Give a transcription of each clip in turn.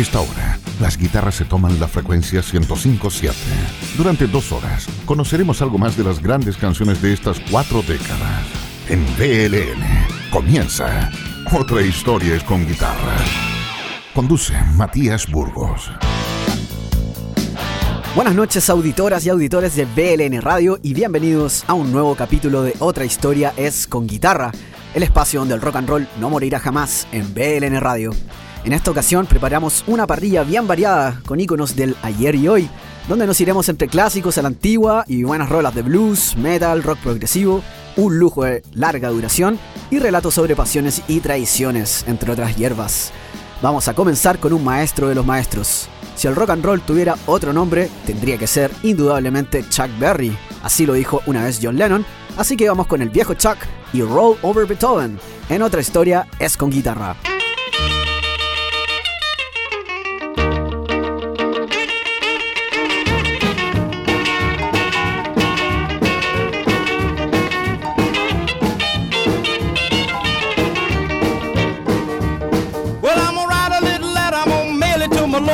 esta hora, las guitarras se toman la frecuencia 105.7. Durante dos horas, conoceremos algo más de las grandes canciones de estas cuatro décadas. En BLN comienza Otra historia es con guitarra. Conduce Matías Burgos. Buenas noches auditoras y auditores de BLN Radio y bienvenidos a un nuevo capítulo de Otra historia es con guitarra, el espacio donde el rock and roll no morirá jamás en BLN Radio. En esta ocasión preparamos una parrilla bien variada con iconos del ayer y hoy, donde nos iremos entre clásicos a la antigua y buenas rolas de blues, metal, rock progresivo, un lujo de larga duración y relatos sobre pasiones y tradiciones, entre otras hierbas. Vamos a comenzar con un maestro de los maestros. Si el rock and roll tuviera otro nombre, tendría que ser indudablemente Chuck Berry. Así lo dijo una vez John Lennon. Así que vamos con el viejo Chuck y Roll Over Beethoven. En otra historia es con guitarra.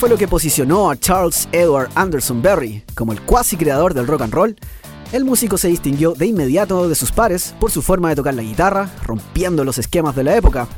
fue lo que posicionó a Charles Edward Anderson Berry como el cuasi creador del rock and roll? El músico se distinguió de inmediato de sus pares por su forma de tocar la guitarra, rompiendo los esquemas de la época,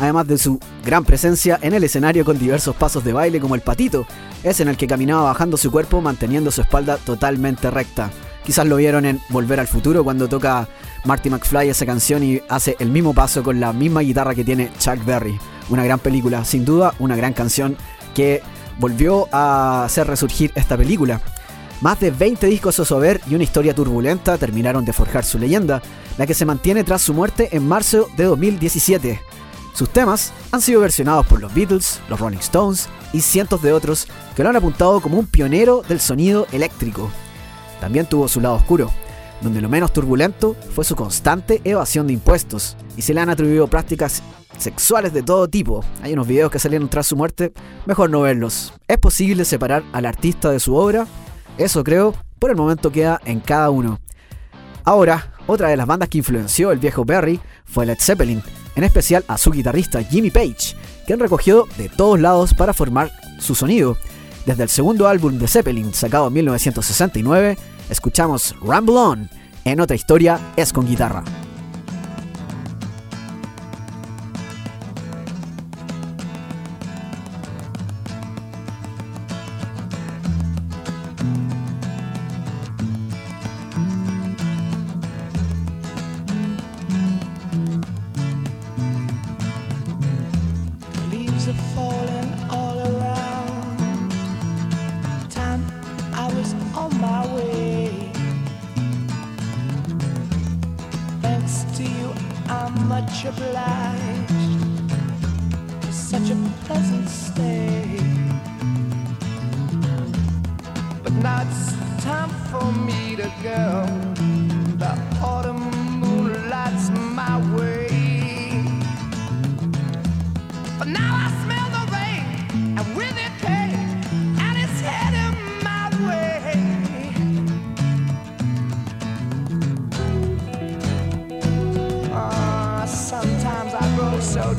además de su gran presencia en el escenario con diversos pasos de baile como el patito, es en el que caminaba bajando su cuerpo manteniendo su espalda totalmente recta. Quizás lo vieron en Volver al Futuro cuando toca Marty McFly esa canción y hace el mismo paso con la misma guitarra que tiene Chuck Berry. Una gran película, sin duda, una gran canción que volvió a hacer resurgir esta película. Más de 20 discos a ver y una historia turbulenta terminaron de forjar su leyenda, la que se mantiene tras su muerte en marzo de 2017. Sus temas han sido versionados por los Beatles, los Rolling Stones y cientos de otros que lo han apuntado como un pionero del sonido eléctrico. También tuvo su lado oscuro, donde lo menos turbulento fue su constante evasión de impuestos y se le han atribuido prácticas sexuales de todo tipo. Hay unos videos que salieron tras su muerte, mejor no verlos. ¿Es posible separar al artista de su obra? Eso creo, por el momento queda en cada uno. Ahora, otra de las bandas que influenció el viejo Berry fue Led Zeppelin, en especial a su guitarrista Jimmy Page, quien recogió de todos lados para formar su sonido. Desde el segundo álbum de Zeppelin, sacado en 1969, escuchamos Ramble On, en otra historia es con guitarra. Much obliged such a pleasant stay. But now it's time for me to go.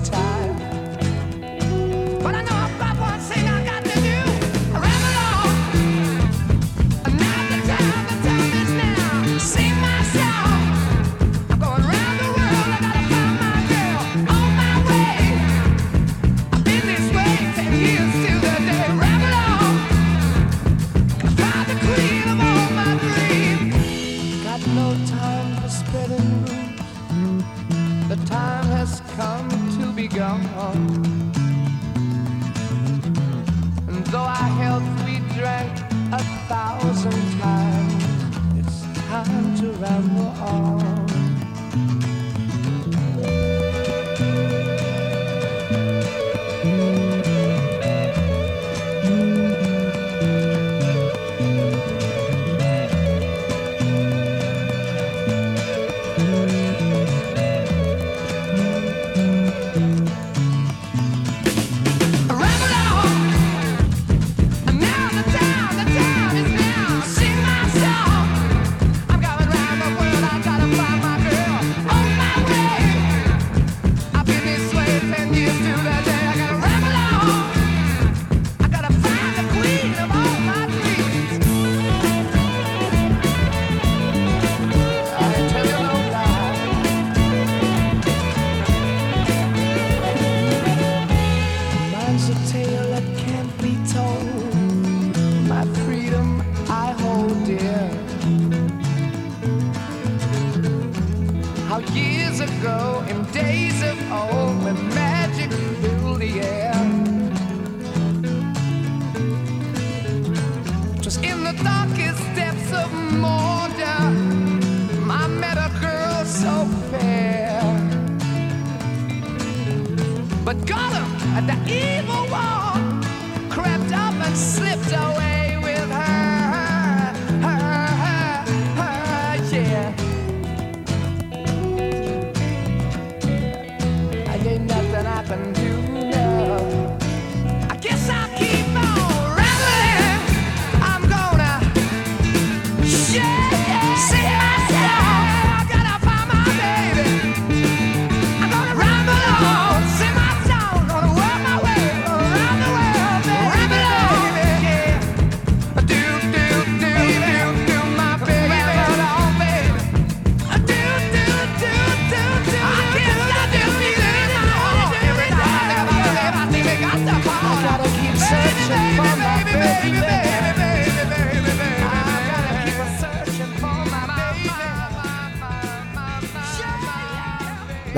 time.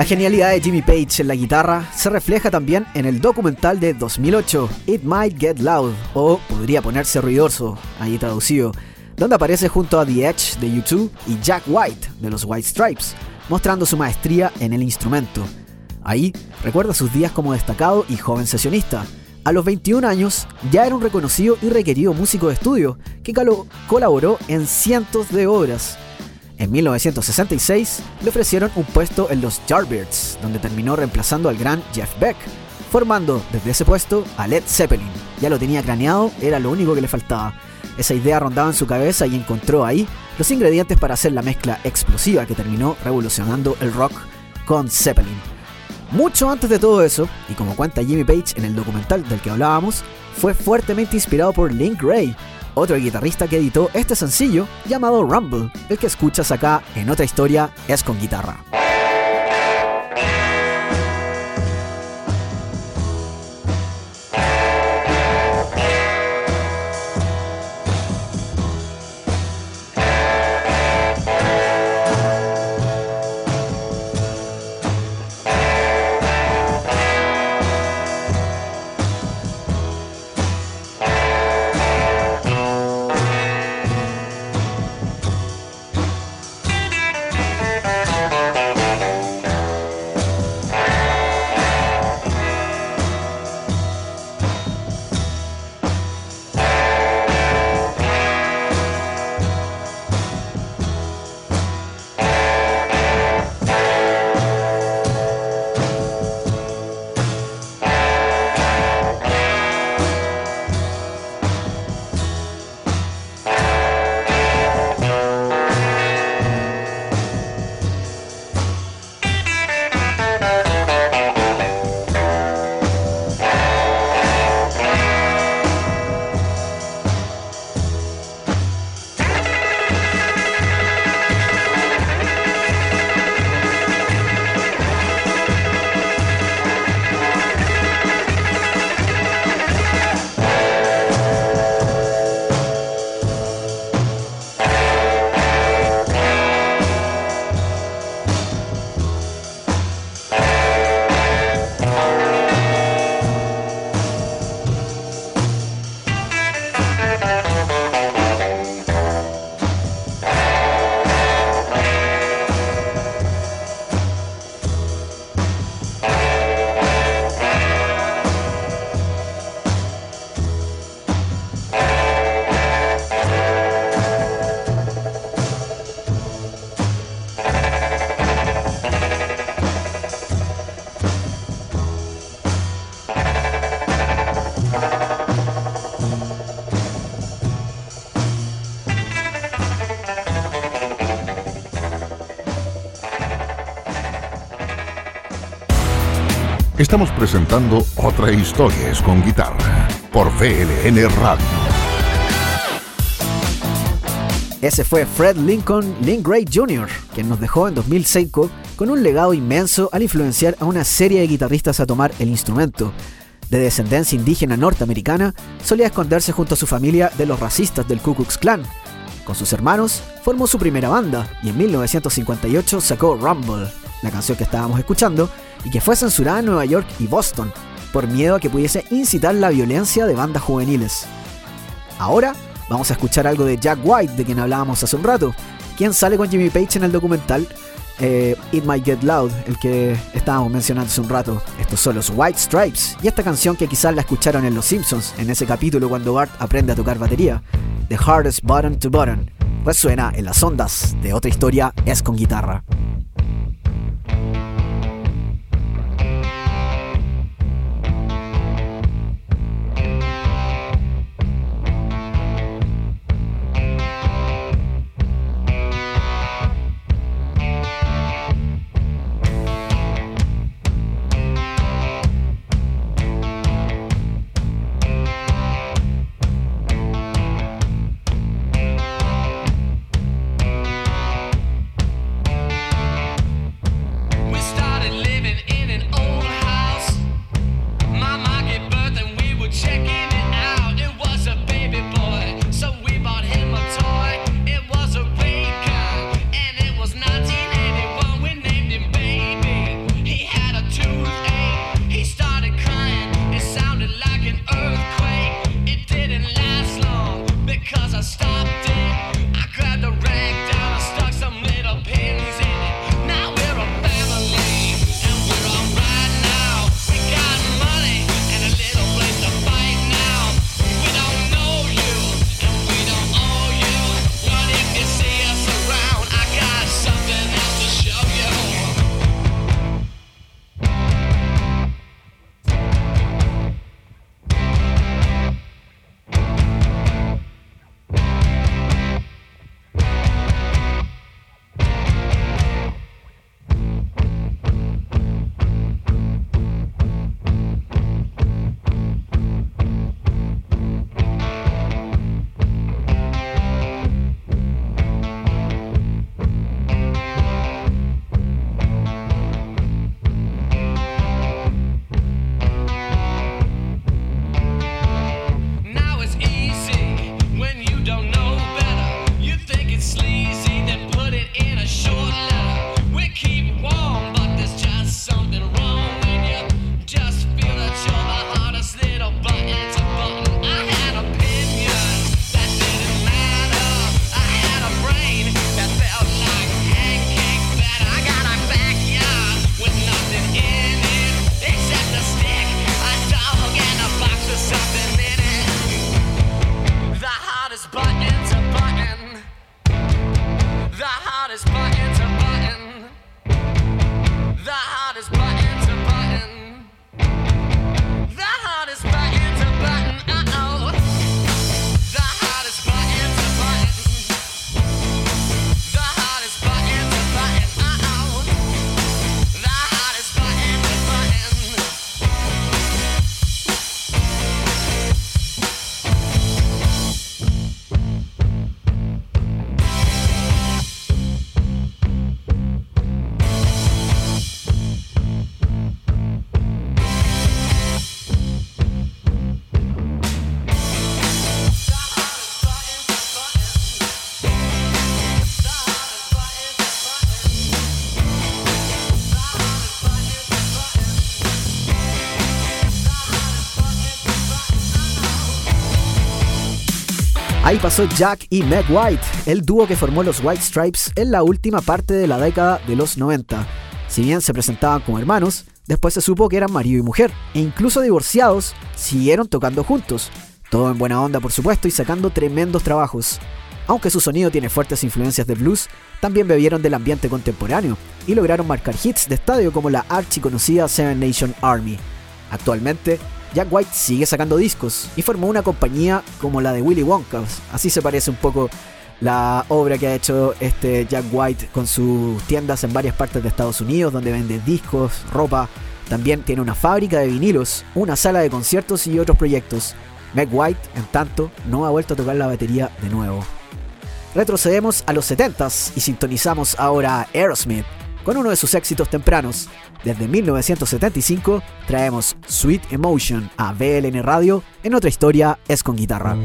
Genialidad de Jimmy Page en la guitarra se refleja también en el documental de 2008, It Might Get Loud, o Podría Ponerse Ruidoso, ahí traducido, donde aparece junto a The Edge de U2 y Jack White de los White Stripes, mostrando su maestría en el instrumento. Ahí recuerda sus días como destacado y joven sesionista. A los 21 años ya era un reconocido y requerido músico de estudio que colaboró en cientos de obras. En 1966 le ofrecieron un puesto en los Yardbirds, donde terminó reemplazando al gran Jeff Beck, formando desde ese puesto a Led Zeppelin. Ya lo tenía craneado, era lo único que le faltaba. Esa idea rondaba en su cabeza y encontró ahí los ingredientes para hacer la mezcla explosiva que terminó revolucionando el rock con Zeppelin. Mucho antes de todo eso, y como cuenta Jimmy Page en el documental del que hablábamos, fue fuertemente inspirado por Link Ray, otro guitarrista que editó este sencillo llamado Rumble, el que escuchas acá en otra historia es con guitarra. Estamos presentando otra historia con guitarra por VLN Radio. Ese fue Fred Lincoln Link Gray Jr., quien nos dejó en 2005 con un legado inmenso al influenciar a una serie de guitarristas a tomar el instrumento. De descendencia indígena norteamericana, solía esconderse junto a su familia de los racistas del Ku Klux Klan. Con sus hermanos, formó su primera banda y en 1958 sacó Rumble, la canción que estábamos escuchando, y que fue censurada en Nueva York y Boston, por miedo a que pudiese incitar la violencia de bandas juveniles. Ahora vamos a escuchar algo de Jack White, de quien hablábamos hace un rato, quien sale con Jimmy Page en el documental eh, It Might Get Loud, el que estábamos mencionando hace un rato. Estos son los White Stripes y esta canción que quizás la escucharon en Los Simpsons, en ese capítulo cuando Bart aprende a tocar batería, The Hardest Button to Button, pues suena en las ondas de otra historia es con guitarra. Pasó Jack y Meg White, el dúo que formó los White Stripes en la última parte de la década de los 90. Si bien se presentaban como hermanos, después se supo que eran marido y mujer, e incluso divorciados, siguieron tocando juntos. Todo en buena onda, por supuesto, y sacando tremendos trabajos. Aunque su sonido tiene fuertes influencias de blues, también bebieron del ambiente contemporáneo y lograron marcar hits de estadio como la archiconocida Seven Nation Army. Actualmente, Jack White sigue sacando discos y formó una compañía como la de Willy Wonka. Así se parece un poco la obra que ha hecho este Jack White con sus tiendas en varias partes de Estados Unidos, donde vende discos, ropa, También tiene una fábrica de vinilos, una sala de conciertos y otros proyectos. Meg White, en tanto, no ha vuelto a tocar la batería de nuevo. Retrocedemos a los 70s y sintonizamos ahora a Aerosmith con uno de sus éxitos tempranos. Desde 1975 traemos Sweet Emotion a VLN Radio en otra historia es con guitarra.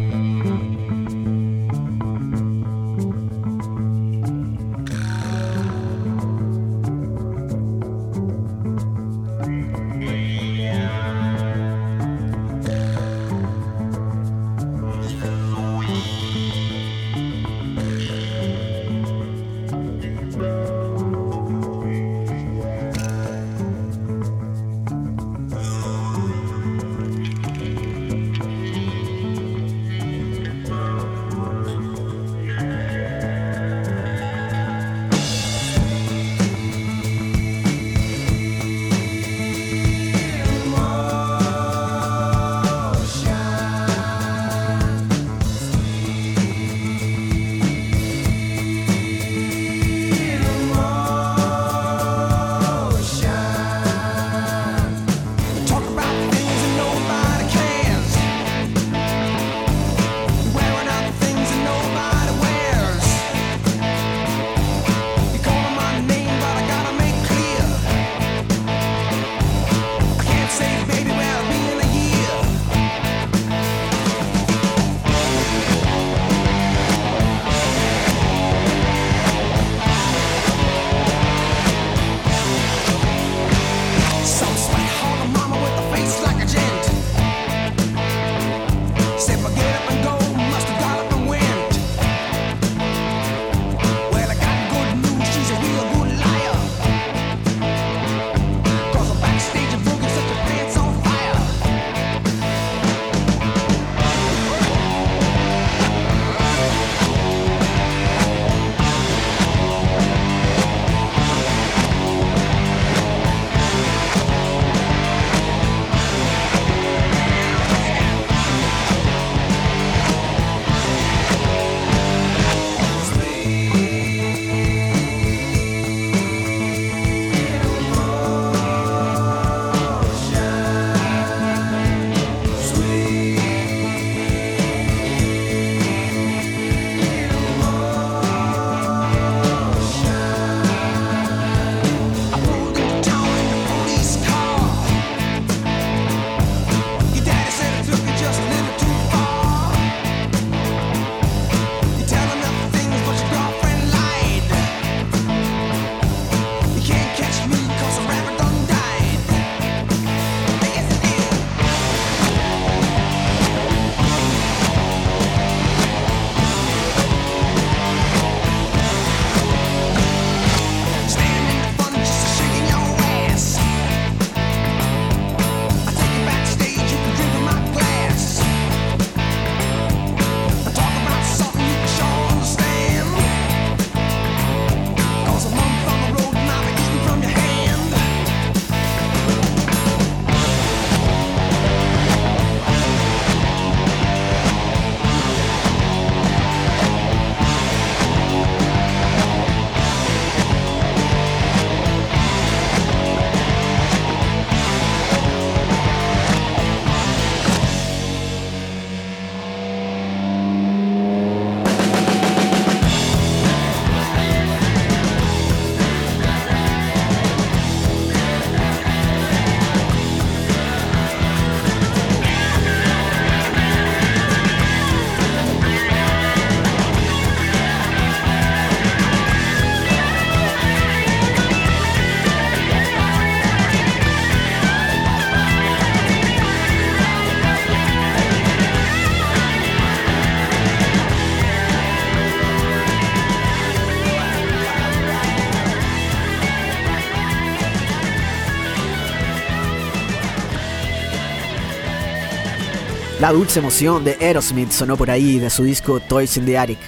La dulce emoción de Aerosmith sonó por ahí de su disco Toys in the Attic.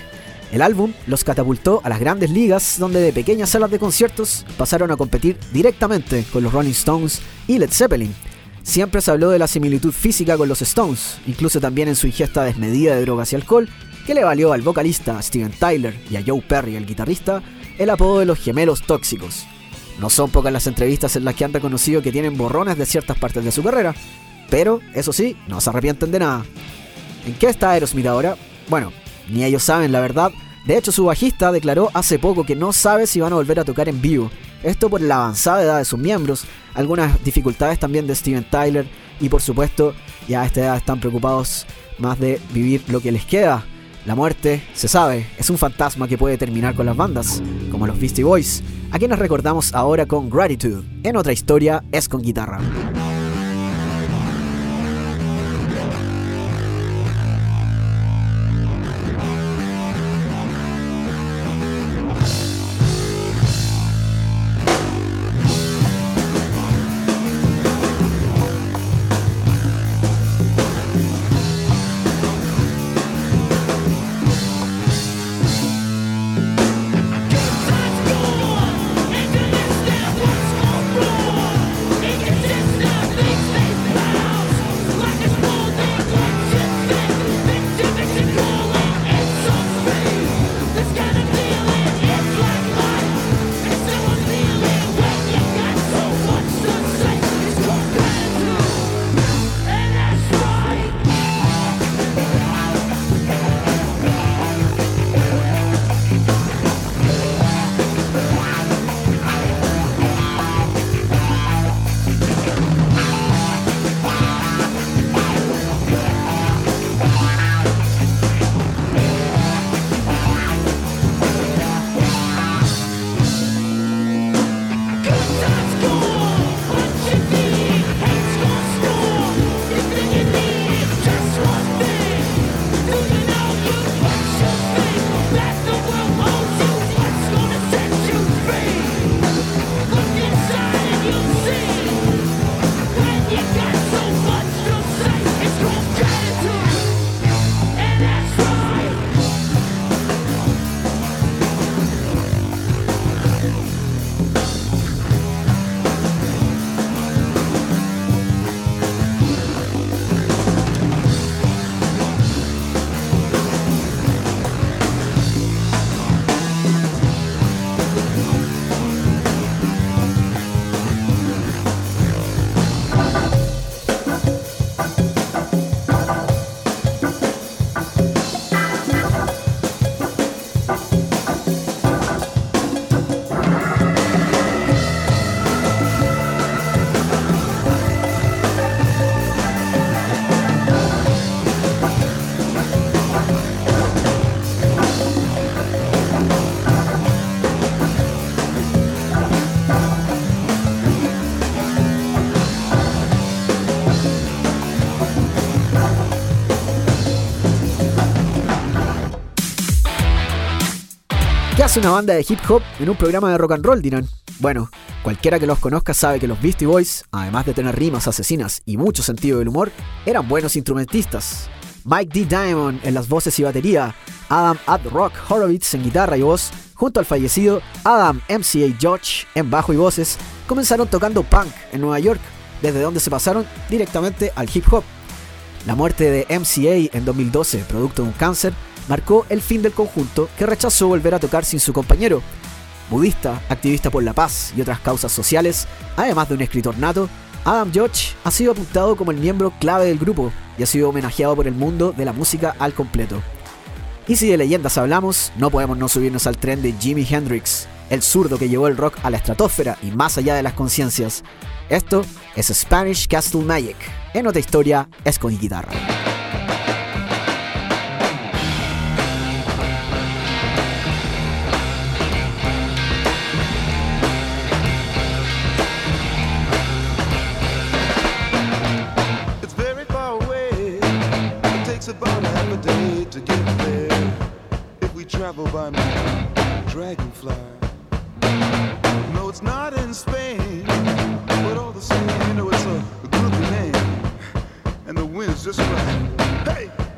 El álbum los catapultó a las grandes ligas donde de pequeñas salas de conciertos pasaron a competir directamente con los Rolling Stones y Led Zeppelin. Siempre se habló de la similitud física con los Stones, incluso también en su ingesta desmedida de drogas y alcohol, que le valió al vocalista Steven Tyler y a Joe Perry, el guitarrista, el apodo de los gemelos tóxicos. No son pocas las entrevistas en las que han reconocido que tienen borrones de ciertas partes de su carrera, pero eso sí, no se arrepienten de nada. ¿En qué está Aerosmith ahora? Bueno, ni ellos saben la verdad. De hecho, su bajista declaró hace poco que no sabe si van a volver a tocar en vivo. Esto por la avanzada edad de sus miembros, algunas dificultades también de Steven Tyler y por supuesto ya a esta edad están preocupados más de vivir lo que les queda. La muerte, se sabe, es un fantasma que puede terminar con las bandas, como los Beastie Boys, a quienes recordamos ahora con Gratitude. En otra historia es con guitarra. Hace una banda de hip hop en un programa de rock and roll, dirán? Bueno, cualquiera que los conozca sabe que los Beastie Boys, además de tener rimas asesinas y mucho sentido del humor, eran buenos instrumentistas. Mike D. Diamond en las voces y batería, Adam Ad Rock Horowitz en guitarra y voz, junto al fallecido Adam MCA George en bajo y voces, comenzaron tocando punk en Nueva York, desde donde se pasaron directamente al hip hop. La muerte de MCA en 2012, producto de un cáncer, marcó el fin del conjunto que rechazó volver a tocar sin su compañero. Budista, activista por la paz y otras causas sociales, además de un escritor nato, Adam George ha sido apuntado como el miembro clave del grupo y ha sido homenajeado por el mundo de la música al completo. Y si de leyendas hablamos, no podemos no subirnos al tren de Jimi Hendrix, el zurdo que llevó el rock a la estratosfera y más allá de las conciencias. Esto es Spanish Castle Magic. En otra historia es con guitarra. Travel by my dragonfly. No, it's not in Spain, but all the same, you know, it's a, good name, and the wind's just right. Hey!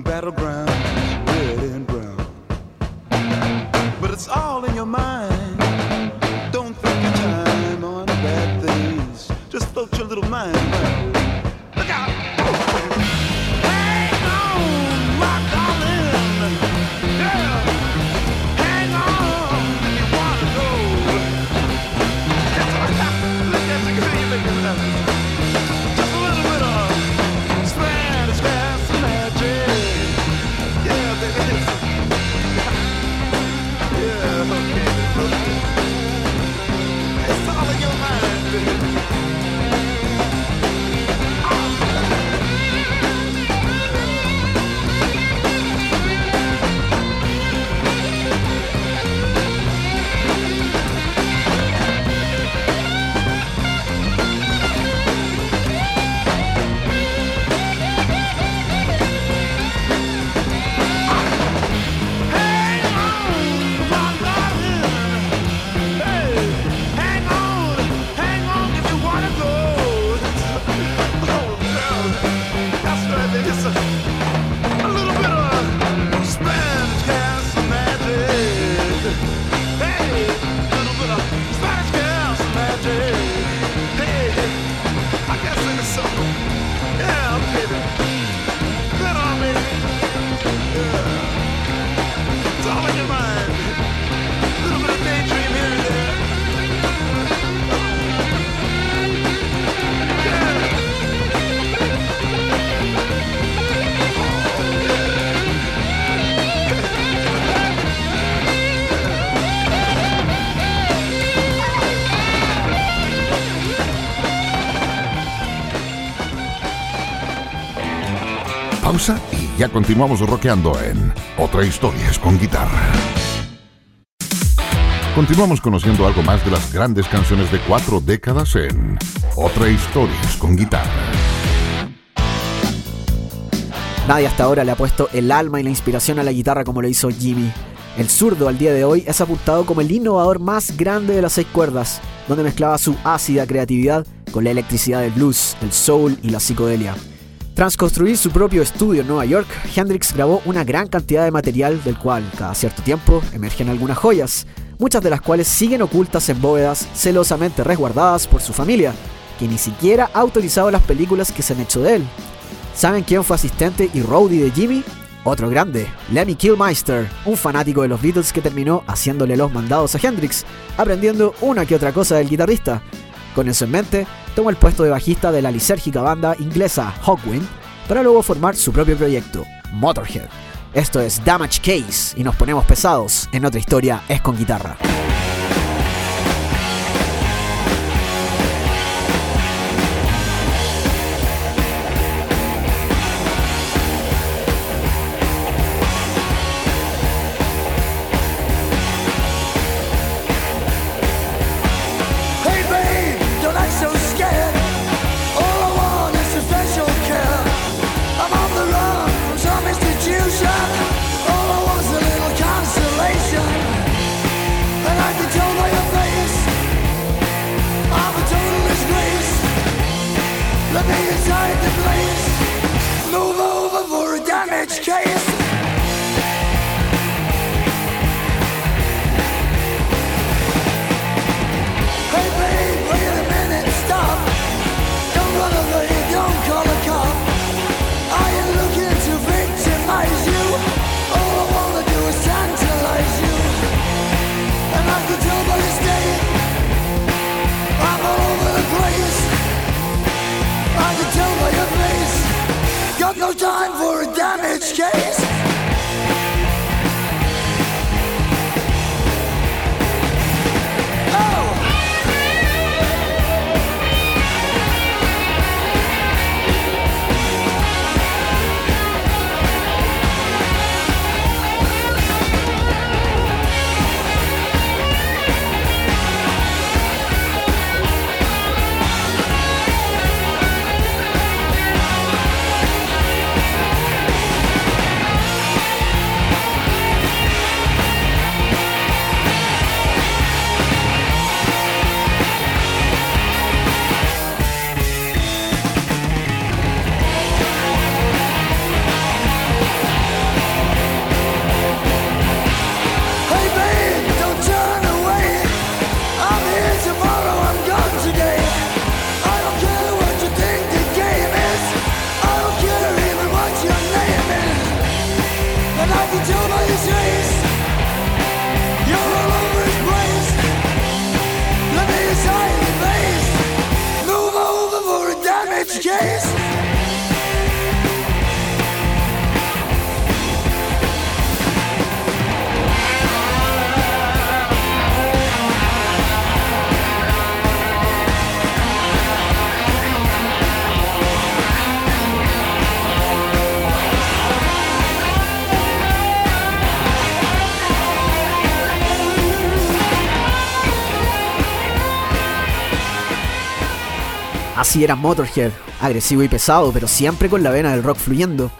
Battleground, red and brown. But it's all in your mind. Don't think your time on bad things. Just float your little mind around. Y ya continuamos rockeando en Otra Historias con Guitarra. Continuamos conociendo algo más de las grandes canciones de cuatro décadas en Otra Historias con Guitarra. Nadie hasta ahora le ha puesto el alma y la inspiración a la guitarra como lo hizo Jimmy. El zurdo al día de hoy es apuntado como el innovador más grande de las seis cuerdas, donde mezclaba su ácida creatividad con la electricidad del blues, el soul y la psicodelia. Tras construir su propio estudio en Nueva York, Hendrix grabó una gran cantidad de material del cual, cada cierto tiempo, emergen algunas joyas, muchas de las cuales siguen ocultas en bóvedas celosamente resguardadas por su familia, que ni siquiera ha autorizado las películas que se han hecho de él. ¿Saben quién fue asistente y roadie de Jimmy? Otro grande, Lemmy Kilmister, un fanático de los Beatles que terminó haciéndole los mandados a Hendrix, aprendiendo una que otra cosa del guitarrista. Con eso en mente, tomó el puesto de bajista de la lisérgica banda inglesa Hawkwind para luego formar su propio proyecto, Motorhead. Esto es Damage Case y nos ponemos pesados en otra historia es con guitarra. Así era Motorhead, agresivo y pesado, pero siempre con la vena del rock fluyendo.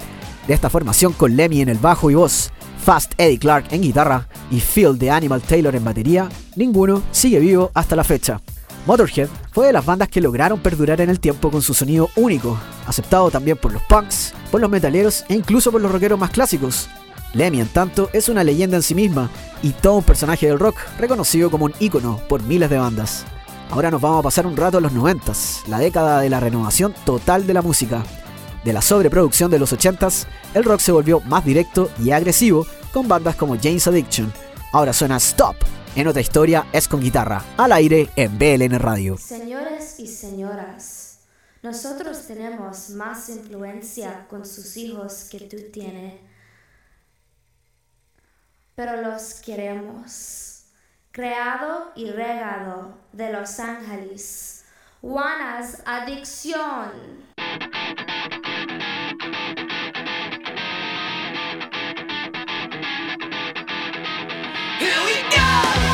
De esta formación con Lemmy en el bajo y voz, Fast Eddie Clark en guitarra y Phil de Animal Taylor en batería, ninguno sigue vivo hasta la fecha. Motorhead fue de las bandas que lograron perdurar en el tiempo con su sonido único, aceptado también por los punks, por los metaleros e incluso por los rockeros más clásicos. Lemmy, en tanto, es una leyenda en sí misma y todo un personaje del rock reconocido como un ícono por miles de bandas. Ahora nos vamos a pasar un rato a los 90, la década de la renovación total de la música. De la sobreproducción de los 80s, el rock se volvió más directo y agresivo con bandas como James Addiction. Ahora suena Stop. En otra historia es con guitarra, al aire en BLN Radio. Señores y señoras, nosotros tenemos más influencia con sus hijos que tú tienes, pero los queremos. Creado y regado de Los Ángeles, Juana's Adicción. Here we go.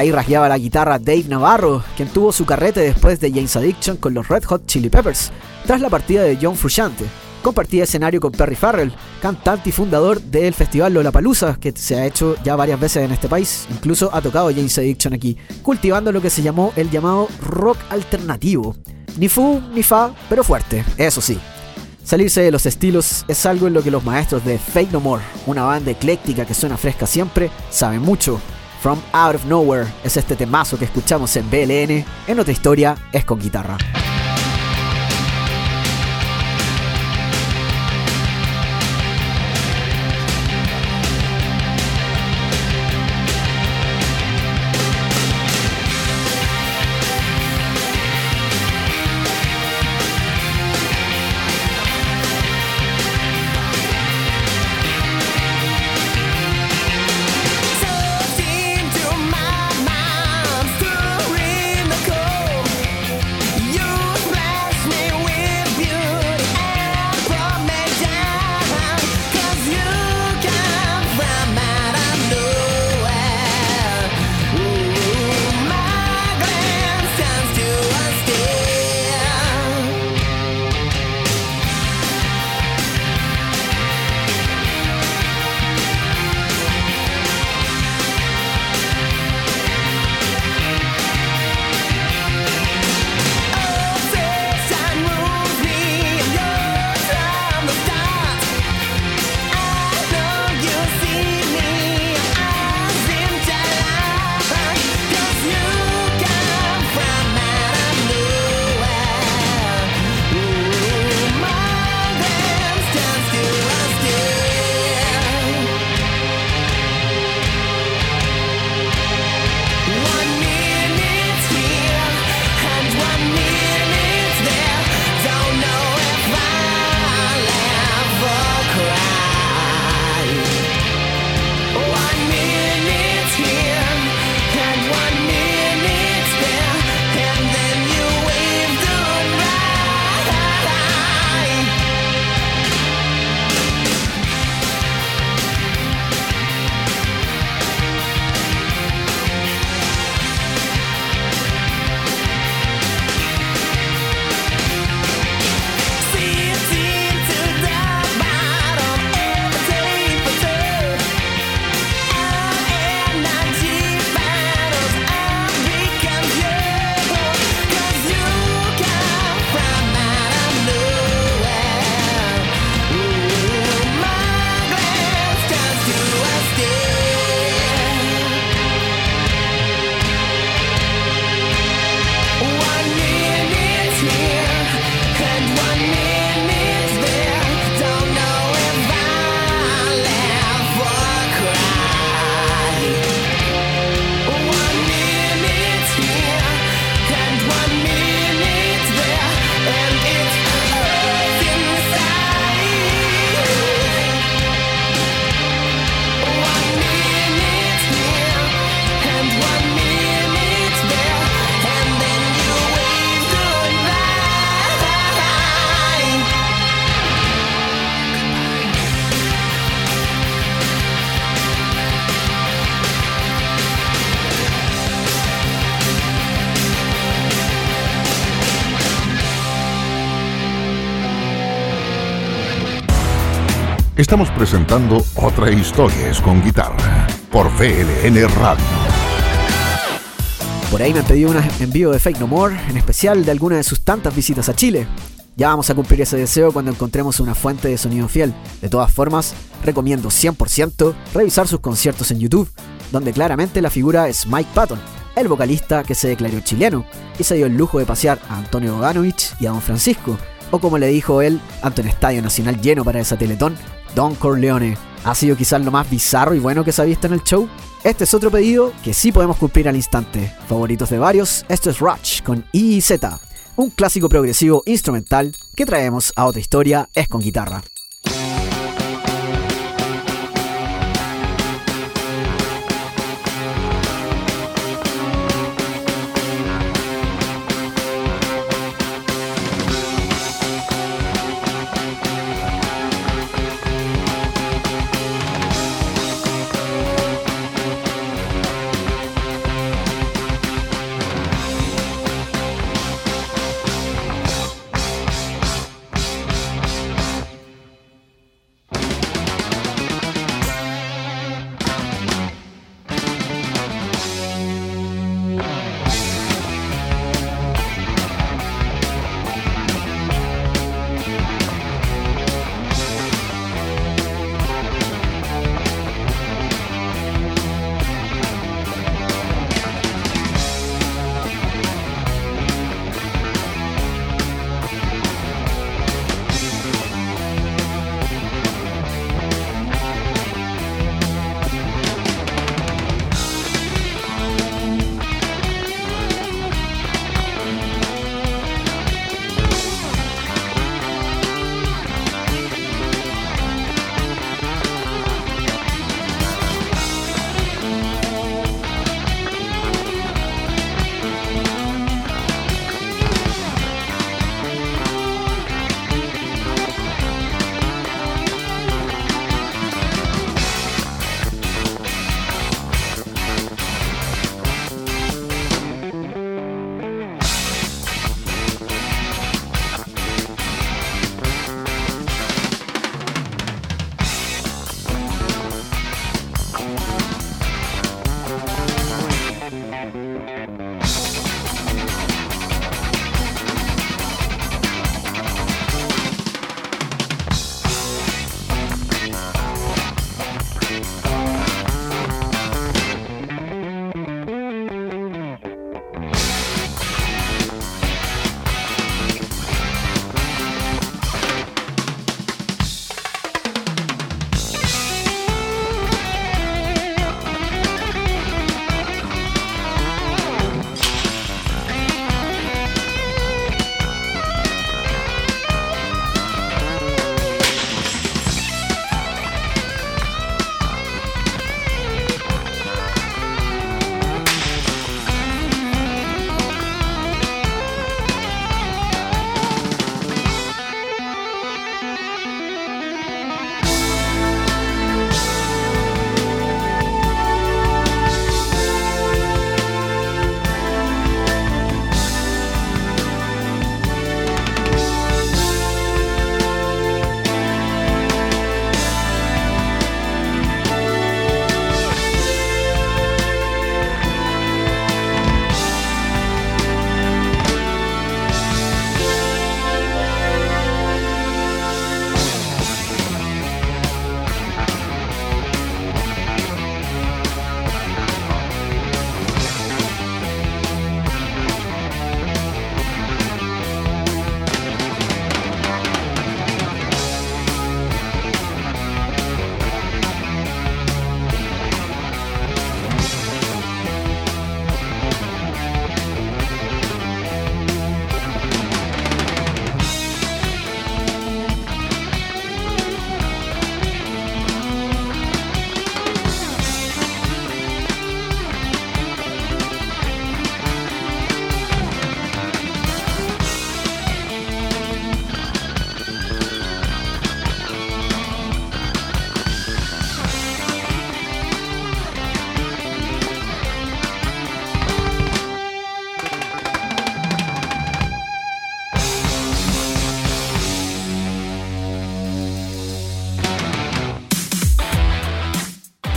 Ahí rasgueaba la guitarra Dave Navarro, quien tuvo su carrete después de James Addiction con los Red Hot Chili Peppers, tras la partida de John Frusciante. Compartía escenario con Perry Farrell, cantante y fundador del festival Lollapalooza, que se ha hecho ya varias veces en este país. Incluso ha tocado James Addiction aquí, cultivando lo que se llamó el llamado rock alternativo. Ni fu ni fa, pero fuerte, eso sí. Salirse de los estilos es algo en lo que los maestros de Fake No More, una banda ecléctica que suena fresca siempre, saben mucho. From Out of Nowhere es este temazo que escuchamos en BLN, en otra historia es con guitarra. Estamos presentando Otra Historia es con Guitarra por VLN Radio. Por ahí me han pedido un envío de Fake No More, en especial de alguna de sus tantas visitas a Chile. Ya vamos a cumplir ese deseo cuando encontremos una fuente de sonido fiel. De todas formas, recomiendo 100% revisar sus conciertos en YouTube, donde claramente la figura es Mike Patton, el vocalista que se declaró chileno y se dio el lujo de pasear a Antonio Boganovich y a Don Francisco, o como le dijo él ante un estadio nacional lleno para esa teletón, Don Corleone. ¿Ha sido quizás lo más bizarro y bueno que se ha visto en el show? Este es otro pedido que sí podemos cumplir al instante. Favoritos de varios, esto es Rush con IZ, un clásico progresivo instrumental que traemos a otra historia, es con guitarra.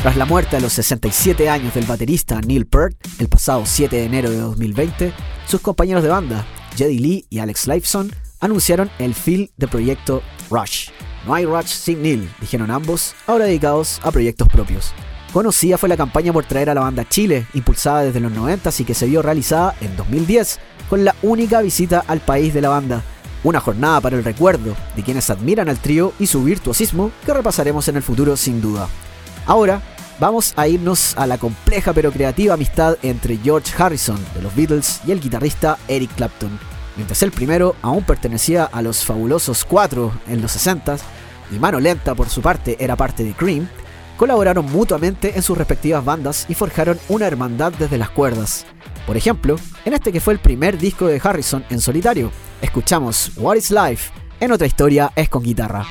Tras la muerte a los 67 años del baterista Neil Peart el pasado 7 de enero de 2020, sus compañeros de banda, Jedi Lee y Alex Lifeson, anunciaron el fin de proyecto Rush. No hay Rush sin Neil, dijeron ambos, ahora dedicados a proyectos propios. Conocida fue la campaña por traer a la banda a Chile, impulsada desde los 90 y que se vio realizada en 2010, con la única visita al país de la banda. Una jornada para el recuerdo de quienes admiran al trío y su virtuosismo que repasaremos en el futuro sin duda. Ahora, vamos a irnos a la compleja pero creativa amistad entre George Harrison de los Beatles y el guitarrista Eric Clapton. Mientras el primero aún pertenecía a los fabulosos Cuatro en los 60s y Mano Lenta por su parte era parte de Cream, colaboraron mutuamente en sus respectivas bandas y forjaron una hermandad desde las cuerdas. Por ejemplo, en este que fue el primer disco de Harrison en solitario, escuchamos What is Life, en otra historia es con guitarra.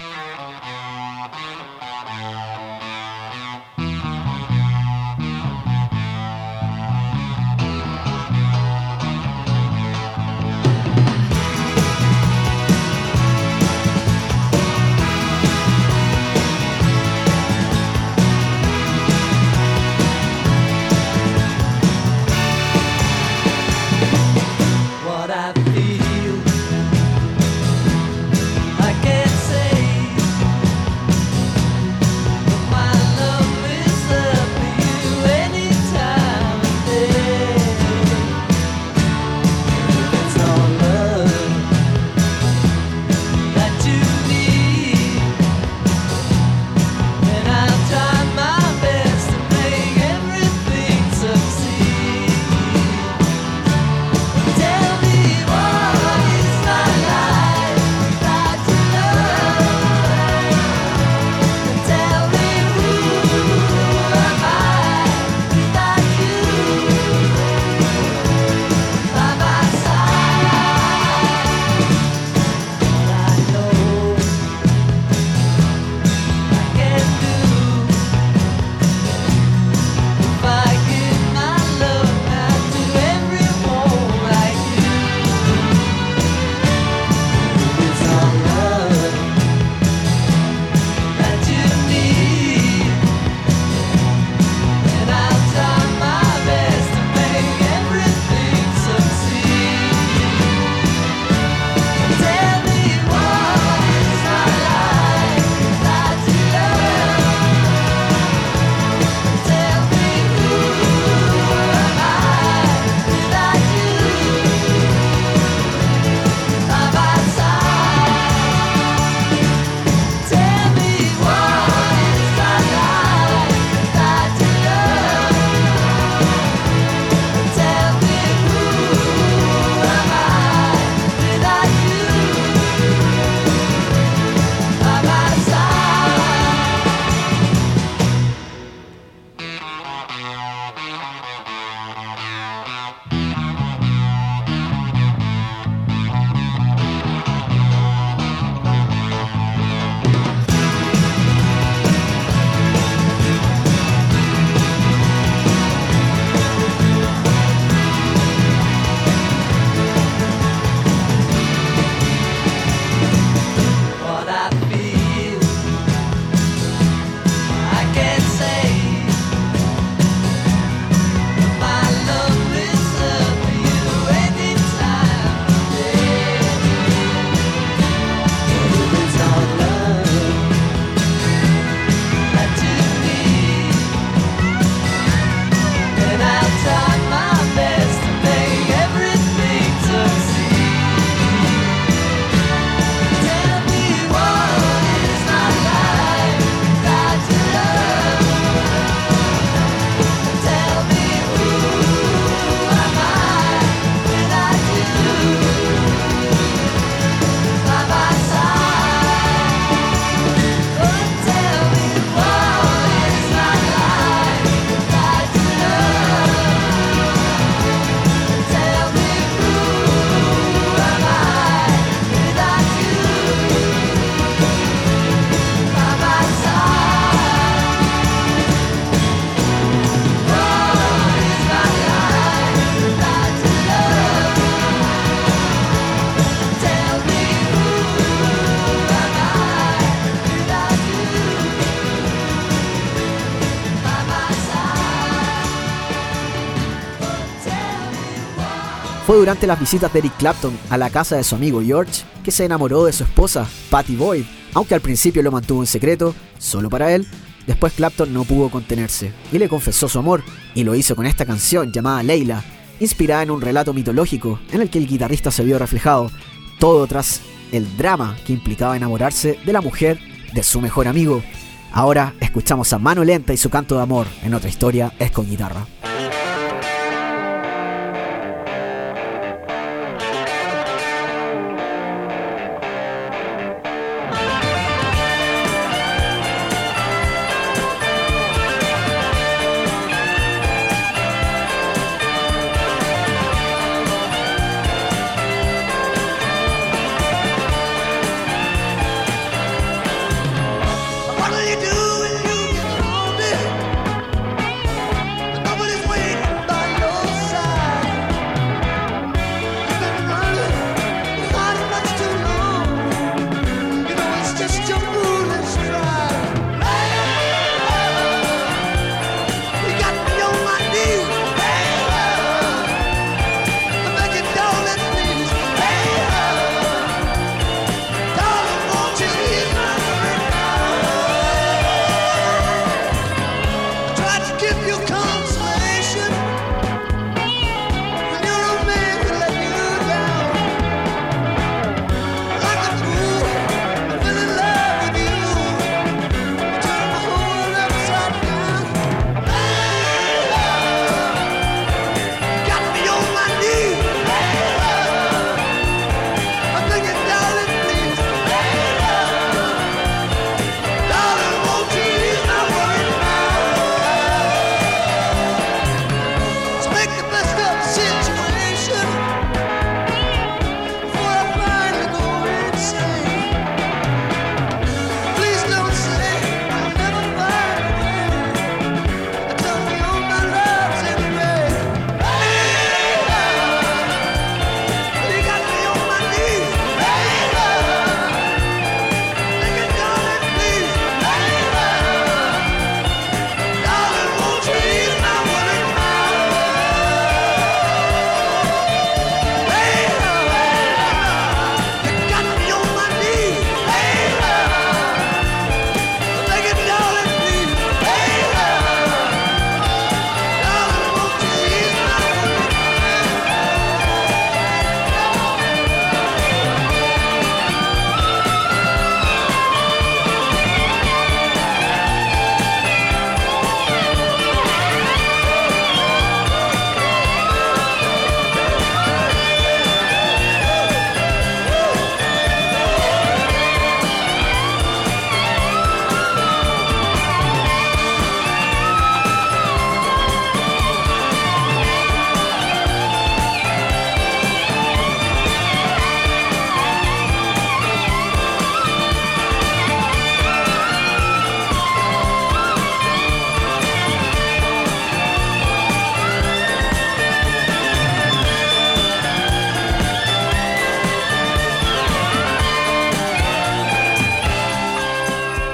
Durante las visitas de Eric Clapton a la casa de su amigo George que se enamoró de su esposa, Patty Boyd, aunque al principio lo mantuvo en secreto, solo para él. Después Clapton no pudo contenerse y le confesó su amor, y lo hizo con esta canción llamada Leila, inspirada en un relato mitológico en el que el guitarrista se vio reflejado, todo tras el drama que implicaba enamorarse de la mujer de su mejor amigo. Ahora escuchamos a Mano Lenta y su canto de amor en otra historia es con guitarra.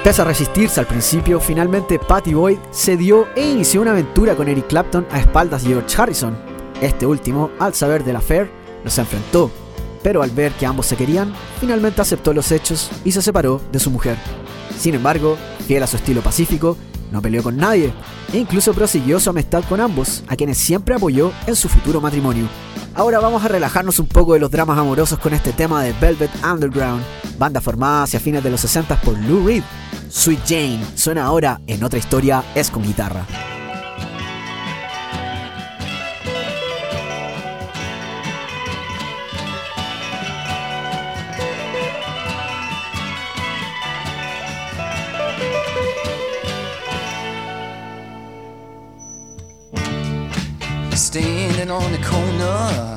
Pese a resistirse al principio, finalmente Patty Boyd cedió e inició una aventura con Eric Clapton a espaldas de George Harrison. Este último, al saber del affair, los enfrentó, pero al ver que ambos se querían, finalmente aceptó los hechos y se separó de su mujer. Sin embargo, fiel a su estilo pacífico, no peleó con nadie e incluso prosiguió su amistad con ambos, a quienes siempre apoyó en su futuro matrimonio. Ahora vamos a relajarnos un poco de los dramas amorosos con este tema de Velvet Underground, banda formada hacia fines de los 60 por Lou Reed. Sweet Jane suena ahora en otra historia, es con guitarra. standing on the corner,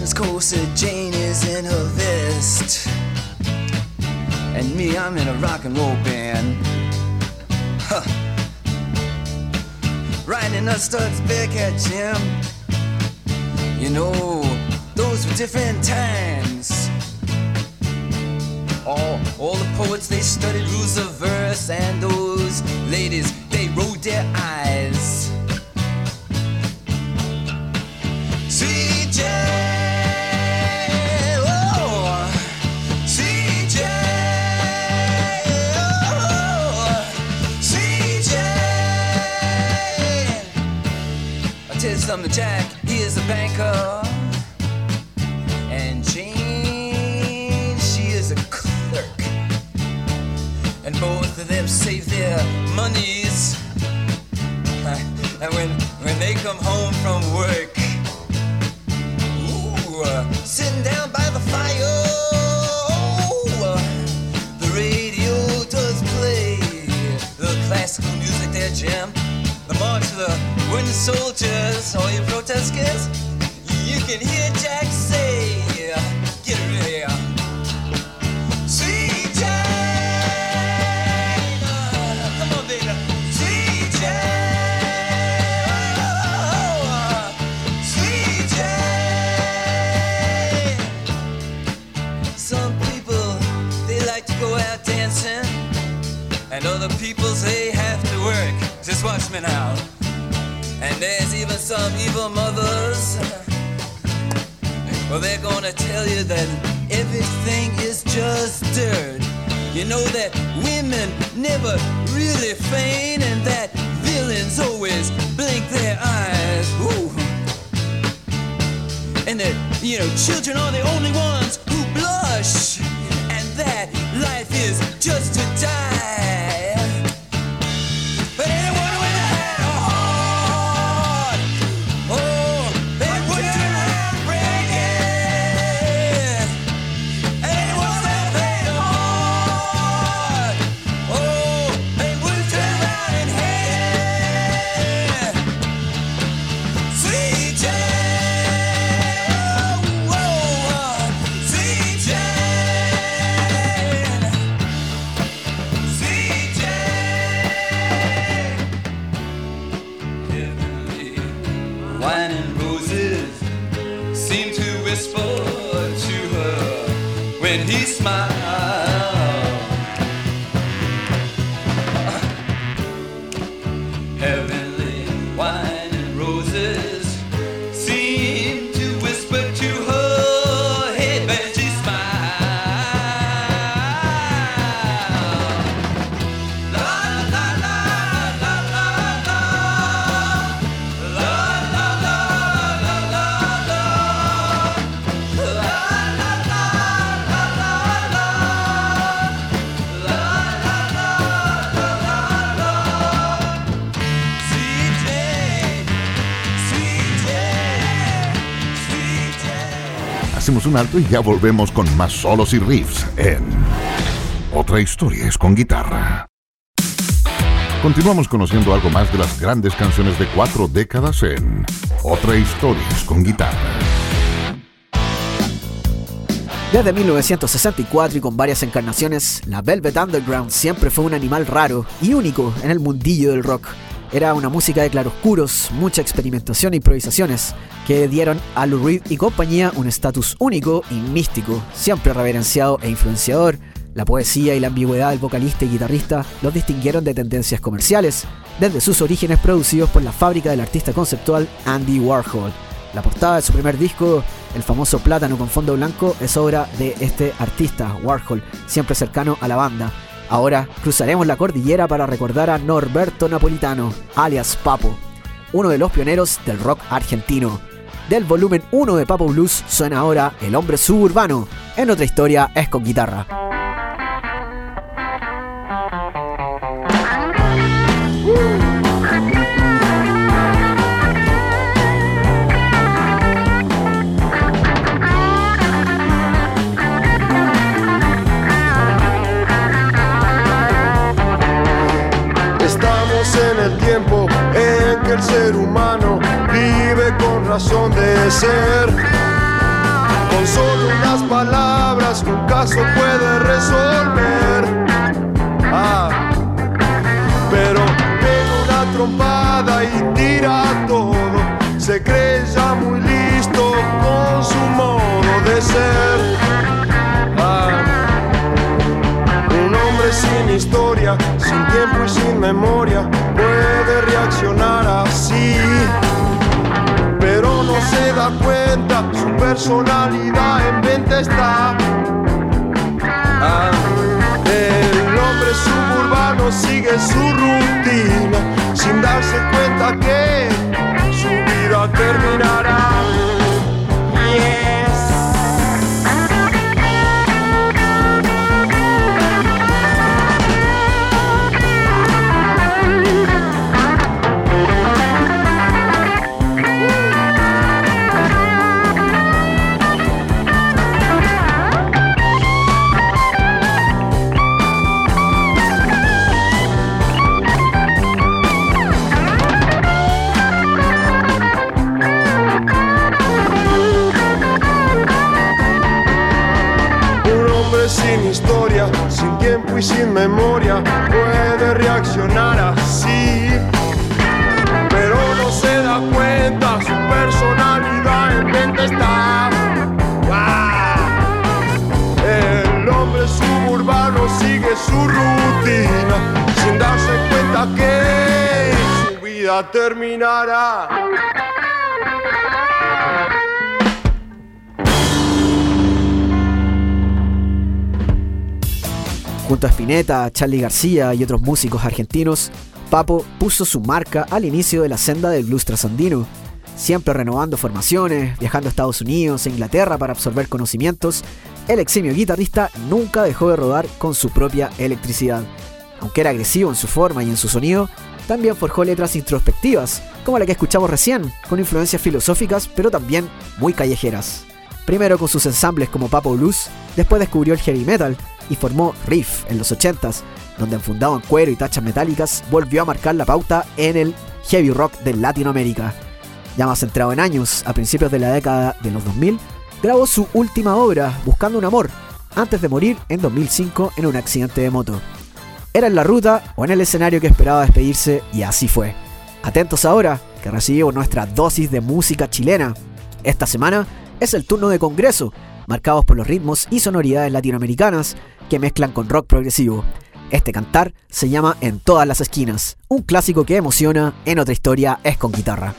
His corset, Jane is in her vest, and me, I'm in a rock and roll band. Huh. Riding a Studs Bearcat Jim. You know, those were different times. All, all the poets they studied rules of verse, and those ladies they wrote their eyes. CJ, You something, Jack. He is a banker, and Jane, she is a clerk, and both of them save their monies. And when when they come home from work, ooh, uh, sitting down by the fire, uh, the radio does play the classical music there, Jim. The march of the wooden soldiers, all you protesters, you can hear Jack say, "Get ready." Sweet Jane, uh, come on, baby. Sweet Jane, oh, sweet Some people they like to go out dancing, and other people they have to work. Just watch me now. Even some evil mothers. Well, they're gonna tell you that everything is just dirt. You know that women never really feign, and that villains always blink their eyes. Ooh. And that, you know, children are the only ones who blush, and that life is just to die. Alto y ya volvemos con más solos y riffs en Otra historia es con guitarra. Continuamos conociendo algo más de las grandes canciones de cuatro décadas en Otra historia es con guitarra. Desde 1964 y con varias encarnaciones, la Velvet Underground siempre fue un animal raro y único en el mundillo del rock. Era una música de claroscuros, mucha experimentación e improvisaciones, que dieron a Lou Reed y compañía un estatus único y místico, siempre reverenciado e influenciador. La poesía y la ambigüedad del vocalista y guitarrista los distinguieron de tendencias comerciales, desde sus orígenes producidos por la fábrica del artista conceptual Andy Warhol. La portada de su primer disco, el famoso Plátano con fondo blanco, es obra de este artista, Warhol, siempre cercano a la banda. Ahora cruzaremos la cordillera para recordar a Norberto Napolitano, alias Papo, uno de los pioneros del rock argentino. Del volumen 1 de Papo Blues suena ahora El hombre suburbano. En otra historia es con guitarra. El tiempo en que el ser humano vive con razón de ser. Con solo unas palabras un caso puede resolver. Ah, pero pega una trompada y tira todo. Se cree ya muy listo con su modo de ser. sin tiempo y sin memoria, puede reaccionar así. Pero no se da cuenta, su personalidad en venta está. Ah, el hombre suburbano sigue su rutina, sin darse cuenta que su vida terminará. Sin memoria puede reaccionar así. Pero no se da cuenta, su personalidad en mente está. El hombre suburbano sigue su rutina sin darse cuenta que su vida terminará. Junto a Spinetta, Charlie García y otros músicos argentinos, Papo puso su marca al inicio de la senda del blues trasandino, siempre renovando formaciones, viajando a Estados Unidos e Inglaterra para absorber conocimientos. El eximio guitarrista nunca dejó de rodar con su propia electricidad. Aunque era agresivo en su forma y en su sonido, también forjó letras introspectivas, como la que escuchamos recién, con influencias filosóficas pero también muy callejeras. Primero con sus ensambles como Papo Blues, después descubrió el heavy metal y formó Riff en los 80s, donde enfundado en cuero y tachas metálicas volvió a marcar la pauta en el heavy rock de Latinoamérica. Ya más centrado en años, a principios de la década de los 2000, grabó su última obra, Buscando un Amor, antes de morir en 2005 en un accidente de moto. Era en la ruta o en el escenario que esperaba despedirse y así fue. Atentos ahora, que recibimos nuestra dosis de música chilena. Esta semana es el turno de Congreso, marcados por los ritmos y sonoridades latinoamericanas que mezclan con rock progresivo. Este cantar se llama En todas las esquinas, un clásico que emociona, en otra historia es con guitarra.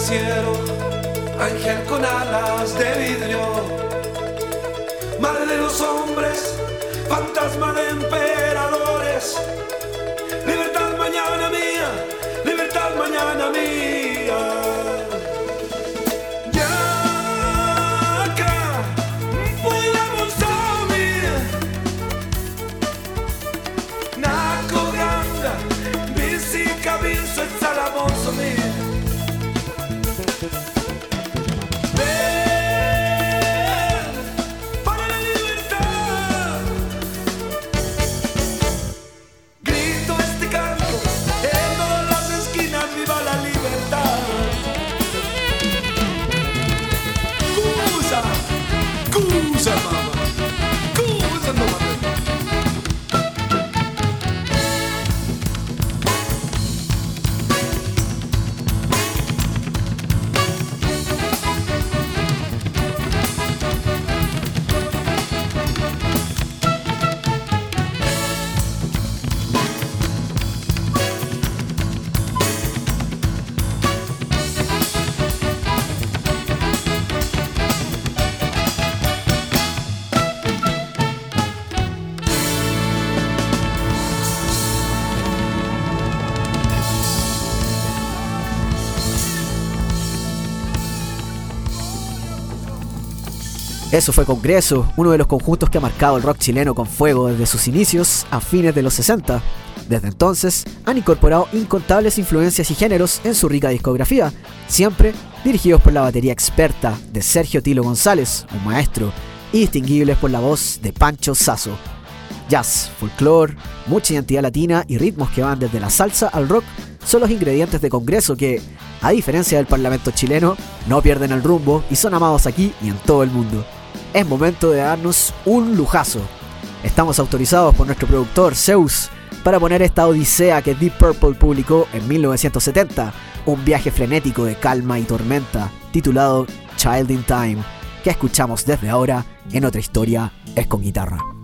Cielo, ángel con alas de vidrio, Who's that mama? Eso fue Congreso, uno de los conjuntos que ha marcado el rock chileno con fuego desde sus inicios a fines de los 60. Desde entonces han incorporado incontables influencias y géneros en su rica discografía, siempre dirigidos por la batería experta de Sergio Tilo González, un maestro, y distinguibles por la voz de Pancho Sasso. Jazz, folclore, mucha identidad latina y ritmos que van desde la salsa al rock son los ingredientes de Congreso que, a diferencia del Parlamento chileno, no pierden el rumbo y son amados aquí y en todo el mundo. Es momento de darnos un lujazo. Estamos autorizados por nuestro productor Zeus para poner esta odisea que Deep Purple publicó en 1970, un viaje frenético de calma y tormenta, titulado Child in Time, que escuchamos desde ahora en otra historia es con guitarra.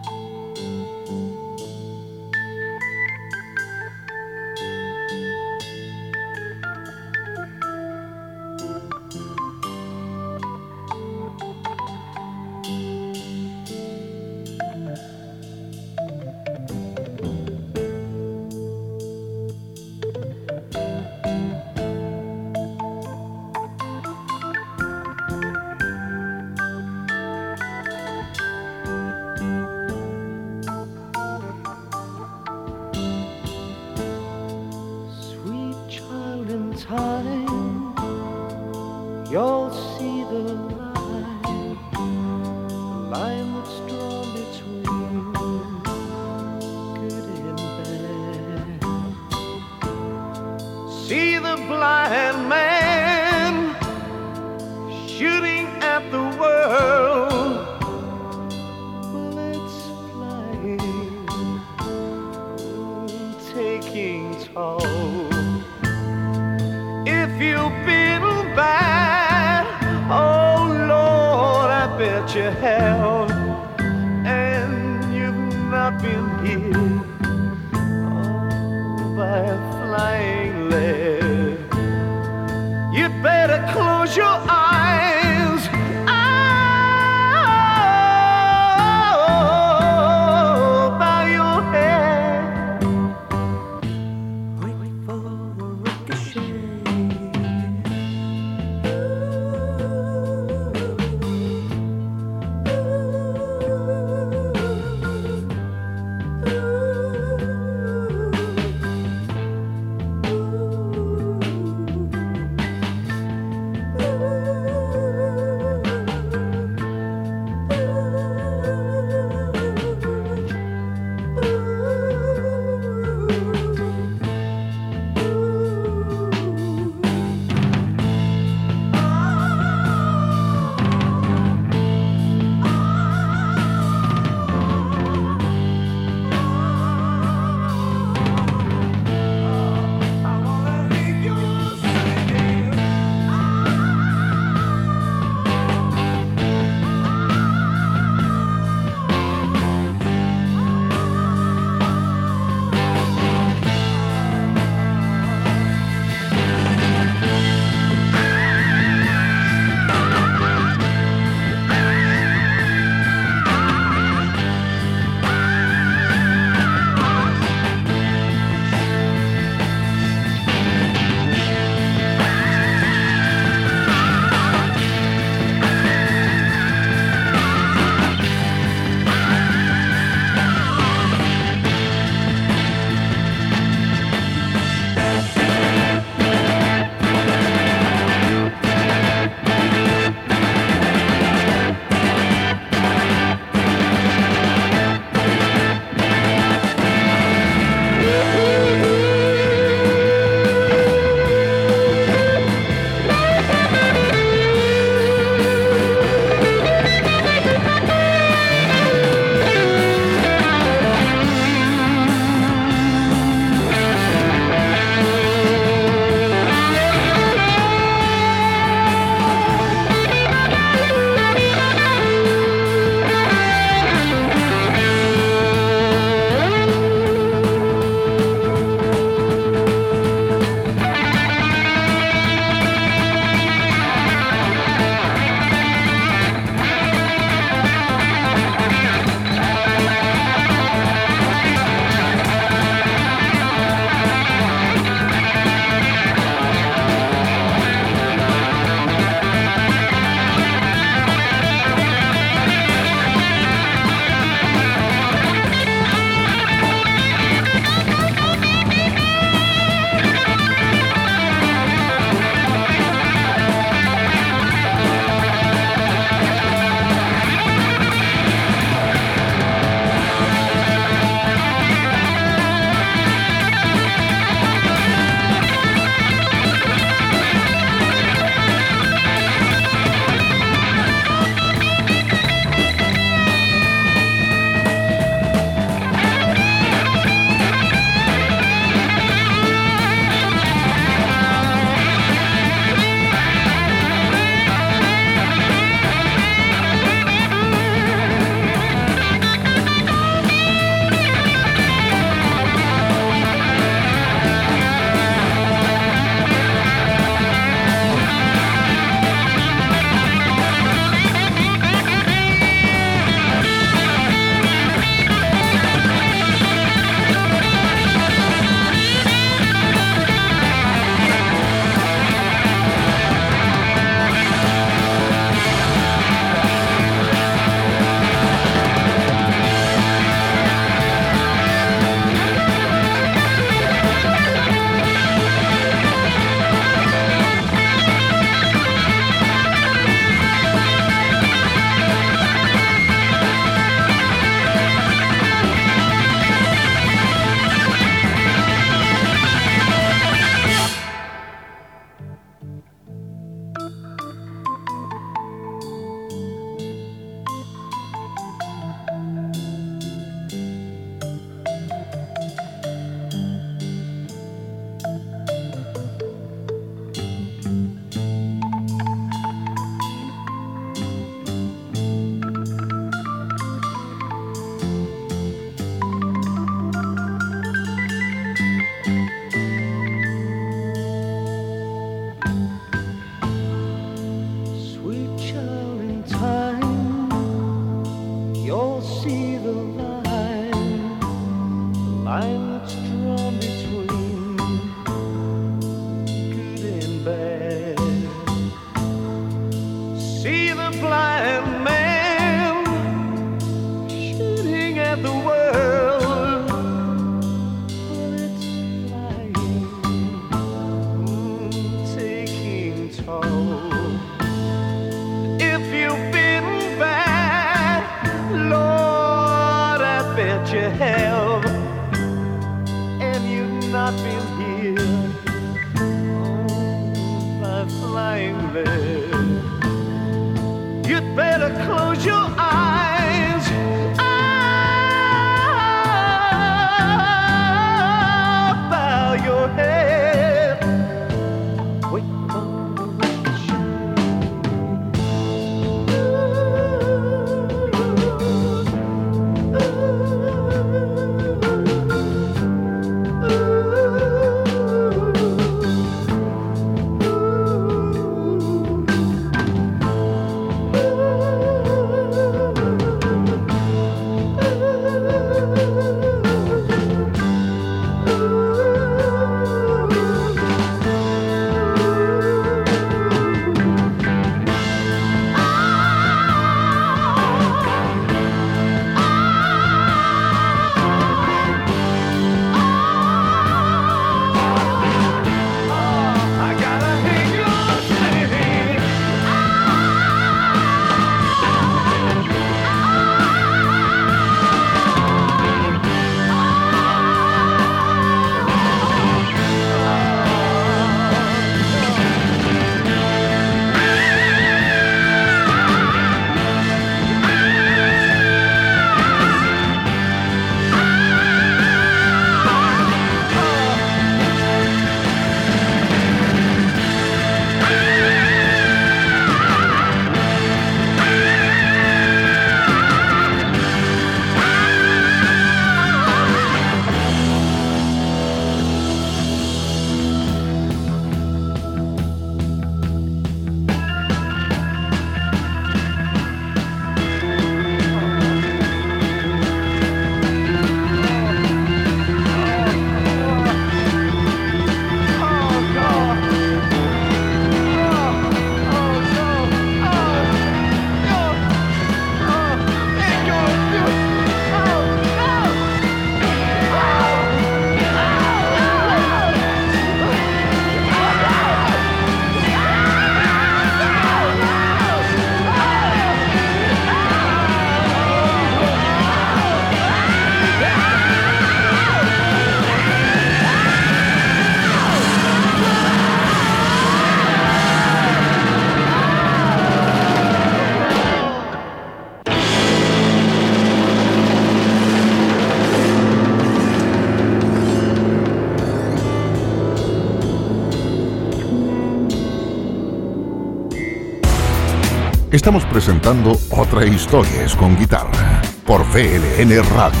Estamos presentando Otra Historias con Guitarra por VLN Radio.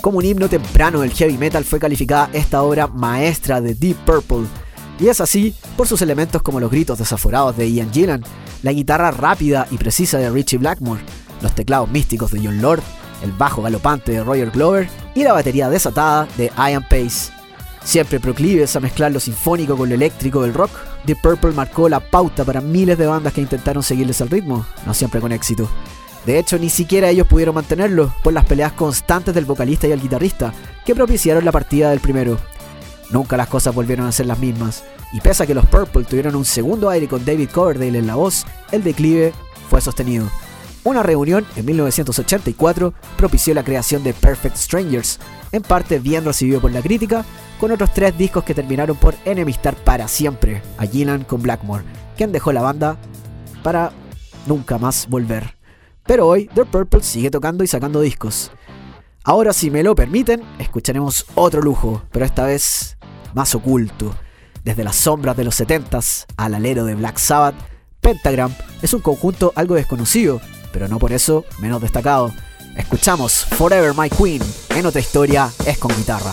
Como un himno temprano del heavy metal fue calificada esta obra maestra de Deep Purple. Y es así por sus elementos como los gritos desaforados de Ian Gillan, la guitarra rápida y precisa de Richie Blackmore, los teclados místicos de John Lord, el bajo galopante de Roger Glover y la batería desatada de Ian Pace. Siempre proclives a mezclar lo sinfónico con lo eléctrico del rock, Deep Purple marcó la pauta para miles de bandas que intentaron seguirles el ritmo, no siempre con éxito. De hecho, ni siquiera ellos pudieron mantenerlo por las peleas constantes del vocalista y el guitarrista, que propiciaron la partida del primero. Nunca las cosas volvieron a ser las mismas, y pese a que los Purple tuvieron un segundo aire con David Coverdale en la voz, el declive fue sostenido. Una reunión en 1984 propició la creación de Perfect Strangers, en parte bien recibido por la crítica, con otros tres discos que terminaron por enemistar para siempre a Gillan con Blackmore, quien dejó la banda para nunca más volver. Pero hoy The Purple sigue tocando y sacando discos. Ahora, si me lo permiten, escucharemos otro lujo, pero esta vez más oculto. Desde las sombras de los 70s al alero de Black Sabbath, Pentagram es un conjunto algo desconocido, pero no por eso menos destacado. Escuchamos Forever My Queen, en otra historia es con guitarra.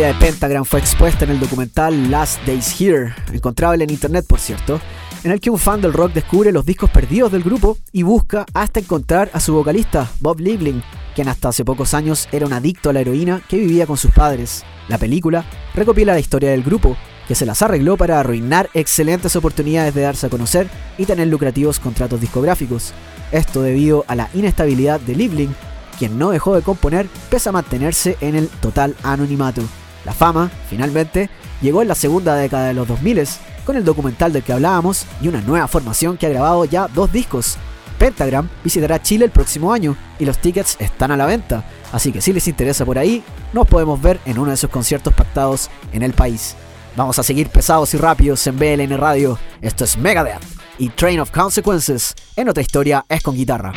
Historia de Pentagram fue expuesta en el documental Last Days Here, encontrable en internet por cierto, en el que un fan del rock descubre los discos perdidos del grupo y busca hasta encontrar a su vocalista, Bob Liebling, quien hasta hace pocos años era un adicto a la heroína que vivía con sus padres. La película recopila la historia del grupo, que se las arregló para arruinar excelentes oportunidades de darse a conocer y tener lucrativos contratos discográficos. Esto debido a la inestabilidad de Liebling, quien no dejó de componer pese a mantenerse en el total anonimato. La fama, finalmente, llegó en la segunda década de los 2000 con el documental del que hablábamos y una nueva formación que ha grabado ya dos discos. Pentagram visitará Chile el próximo año y los tickets están a la venta, así que si les interesa por ahí, nos podemos ver en uno de sus conciertos pactados en el país. Vamos a seguir pesados y rápidos en BLN Radio. Esto es Megadeth y Train of Consequences. En otra historia es con guitarra.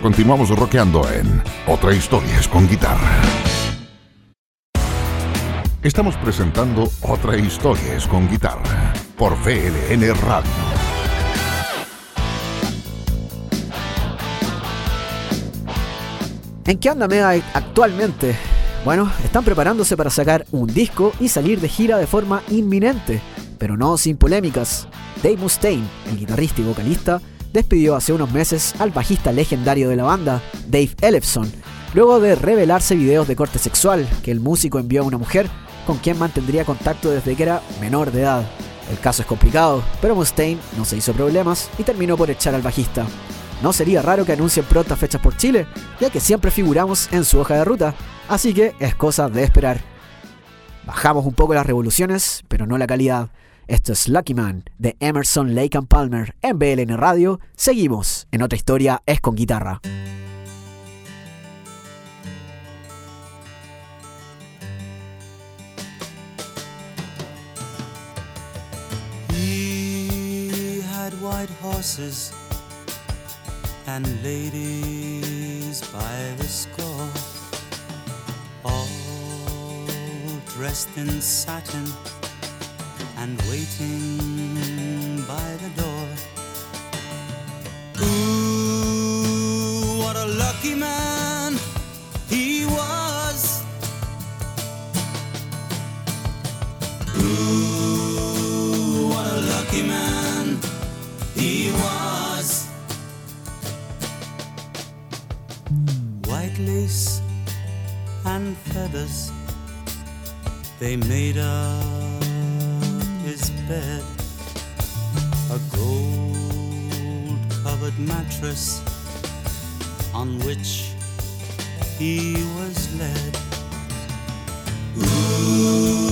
Continuamos rockeando en Otra historia es con guitarra. Estamos presentando Otra historia es con guitarra por VLN Radio. ¿En qué anda Mega actualmente? Bueno, están preparándose para sacar un disco y salir de gira de forma inminente, pero no sin polémicas. Dave Mustaine, el guitarrista y vocalista, despidió hace unos meses al bajista legendario de la banda, Dave Ellefson, luego de revelarse videos de corte sexual que el músico envió a una mujer con quien mantendría contacto desde que era menor de edad. El caso es complicado, pero Mustaine no se hizo problemas y terminó por echar al bajista. No sería raro que anuncien prontas fechas por Chile, ya que siempre figuramos en su hoja de ruta, así que es cosa de esperar. Bajamos un poco las revoluciones, pero no la calidad. Esto es Lucky Man de Emerson Lake and Palmer en BLN Radio. Seguimos en otra historia es con guitarra. White horses and ladies by the dressed in satin and waiting by the door. Ooh, what a lucky man he was. Ooh, what a lucky man he was. White lace and feathers, they made his bed. A gold covered mattress on which he was led. Ooh,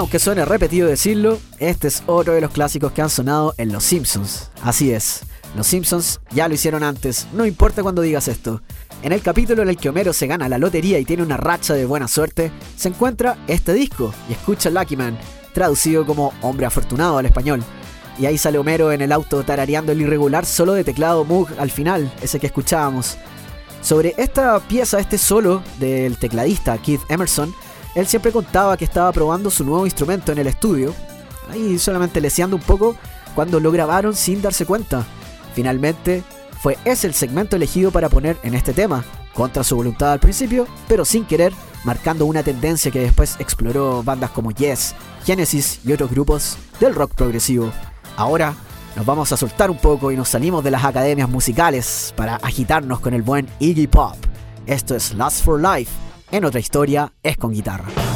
aunque suene repetido decirlo, este es otro de los clásicos que han sonado en Los Simpsons. Así es, Los Simpsons ya lo hicieron antes, no importa cuando digas esto. En el capítulo en el que Homero se gana la lotería y tiene una racha de buena suerte, se encuentra este disco y escucha Lucky Man, traducido como Hombre Afortunado al español. Y ahí sale Homero en el auto tarareando el irregular solo de teclado Moog al final, ese que escuchábamos. Sobre esta pieza, este solo del tecladista Keith Emerson, él siempre contaba que estaba probando su nuevo instrumento en el estudio, ahí solamente leseando un poco, cuando lo grabaron sin darse cuenta. Finalmente, fue ese el segmento elegido para poner en este tema, contra su voluntad al principio, pero sin querer, marcando una tendencia que después exploró bandas como Yes, Genesis y otros grupos del rock progresivo. Ahora nos vamos a soltar un poco y nos salimos de las academias musicales para agitarnos con el buen Iggy Pop. Esto es Last for Life, en otra historia es con guitarra.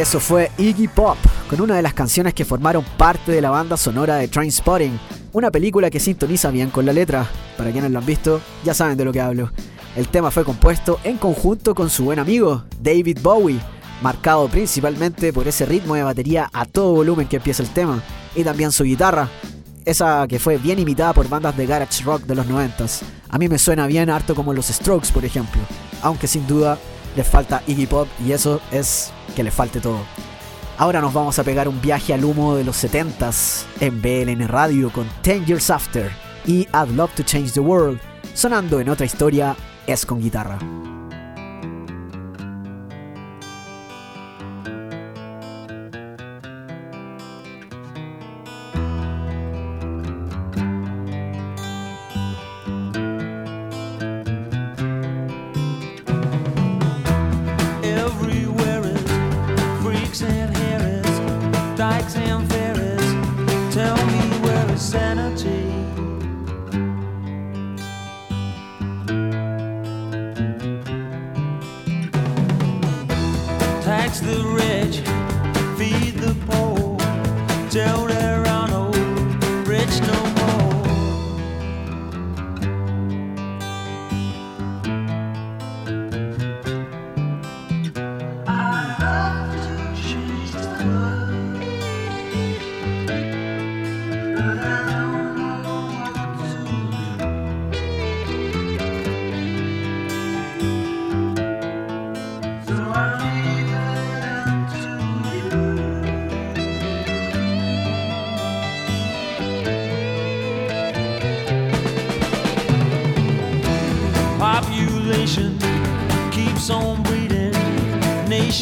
Eso fue Iggy Pop, con una de las canciones que formaron parte de la banda sonora de Trainspotting, una película que sintoniza bien con la letra. Para quienes lo han visto, ya saben de lo que hablo. El tema fue compuesto en conjunto con su buen amigo, David Bowie, marcado principalmente por ese ritmo de batería a todo volumen que empieza el tema, y también su guitarra, esa que fue bien imitada por bandas de garage rock de los 90 A mí me suena bien harto como los Strokes, por ejemplo, aunque sin duda les falta Iggy Pop y eso es que le falte todo. Ahora nos vamos a pegar un viaje al humo de los 70s en BLN Radio con 10 Years After y I'd Love to Change the World, sonando en otra historia es con guitarra.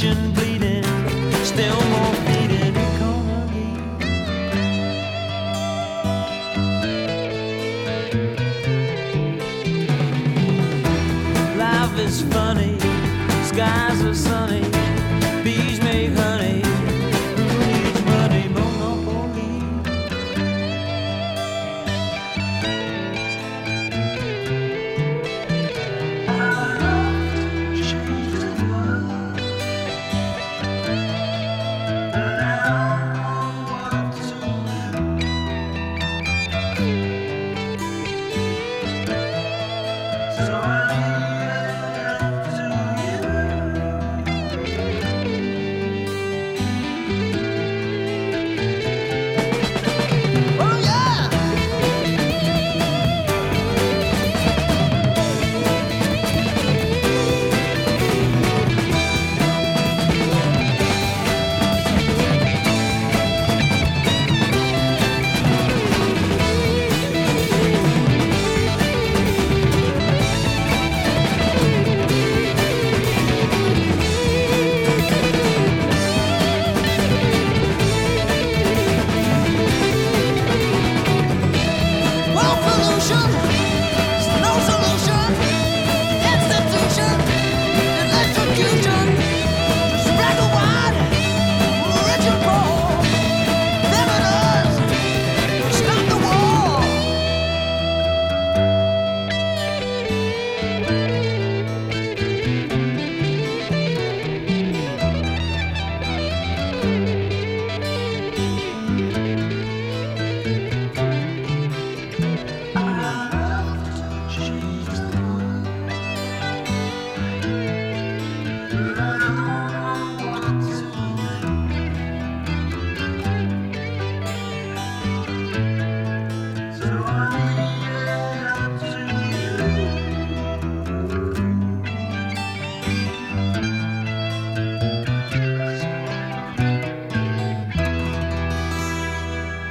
Nation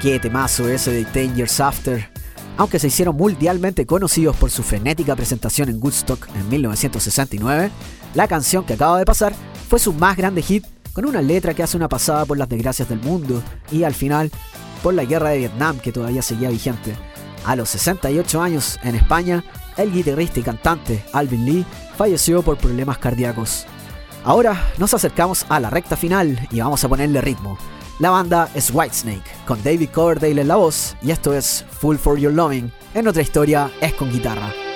Qué temazo ese de 10 Years After. Aunque se hicieron mundialmente conocidos por su frenética presentación en Woodstock en 1969, la canción que acaba de pasar fue su más grande hit con una letra que hace una pasada por las desgracias del mundo y al final por la guerra de Vietnam que todavía seguía vigente. A los 68 años en España, el guitarrista y cantante Alvin Lee falleció por problemas cardíacos. Ahora nos acercamos a la recta final y vamos a ponerle ritmo. La banda es Whitesnake, con David Coverdale en la voz, y esto es Full for Your Loving. En otra historia es con guitarra.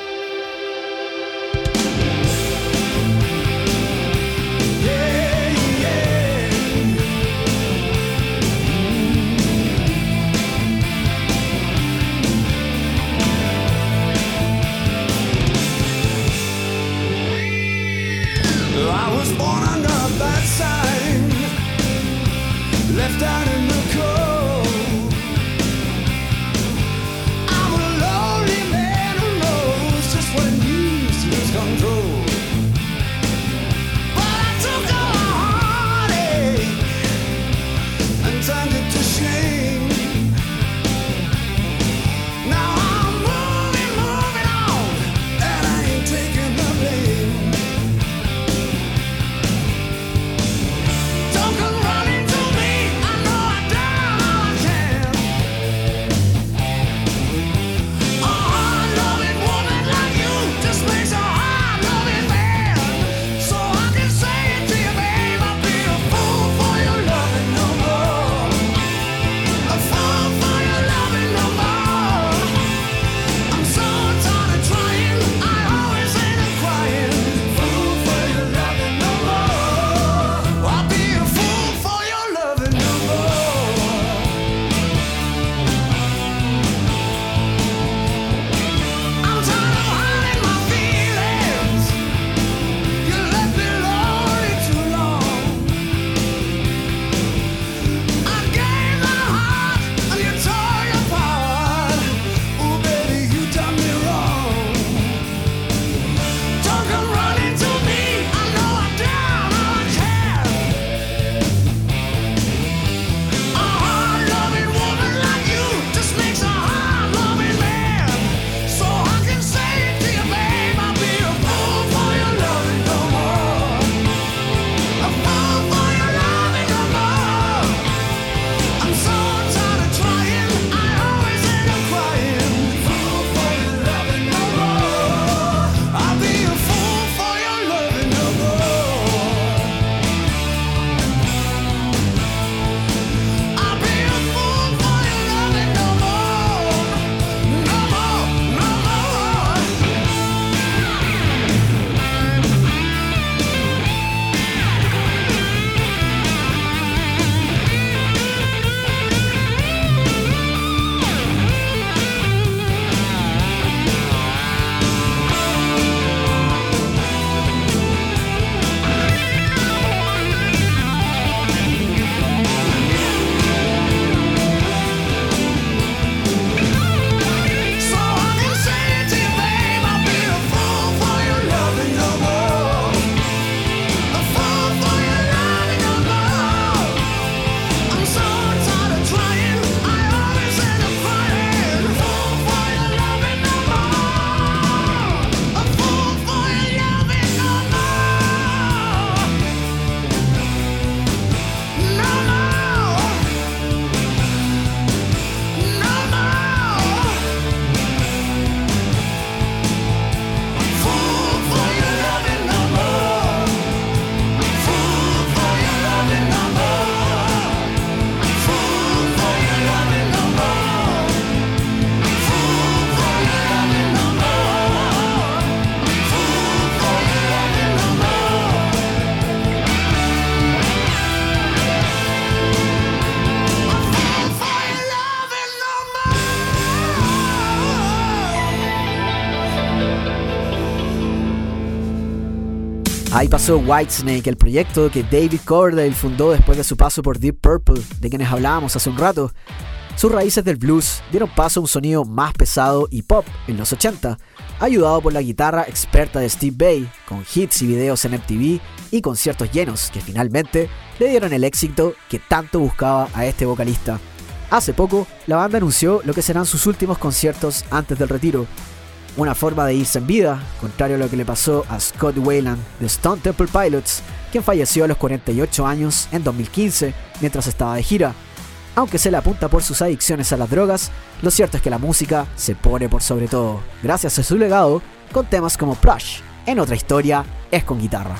Pasó Whitesnake, el proyecto que David Coverdale fundó después de su paso por Deep Purple, de quienes hablábamos hace un rato. Sus raíces del blues dieron paso a un sonido más pesado y pop en los 80, ayudado por la guitarra experta de Steve Bay, con hits y videos en MTV y conciertos llenos que finalmente le dieron el éxito que tanto buscaba a este vocalista. Hace poco, la banda anunció lo que serán sus últimos conciertos antes del retiro. Una forma de irse en vida, contrario a lo que le pasó a Scott Wayland de Stone Temple Pilots, quien falleció a los 48 años en 2015 mientras estaba de gira. Aunque se le apunta por sus adicciones a las drogas, lo cierto es que la música se pone por sobre todo, gracias a su legado, con temas como Plush. En otra historia, es con guitarra.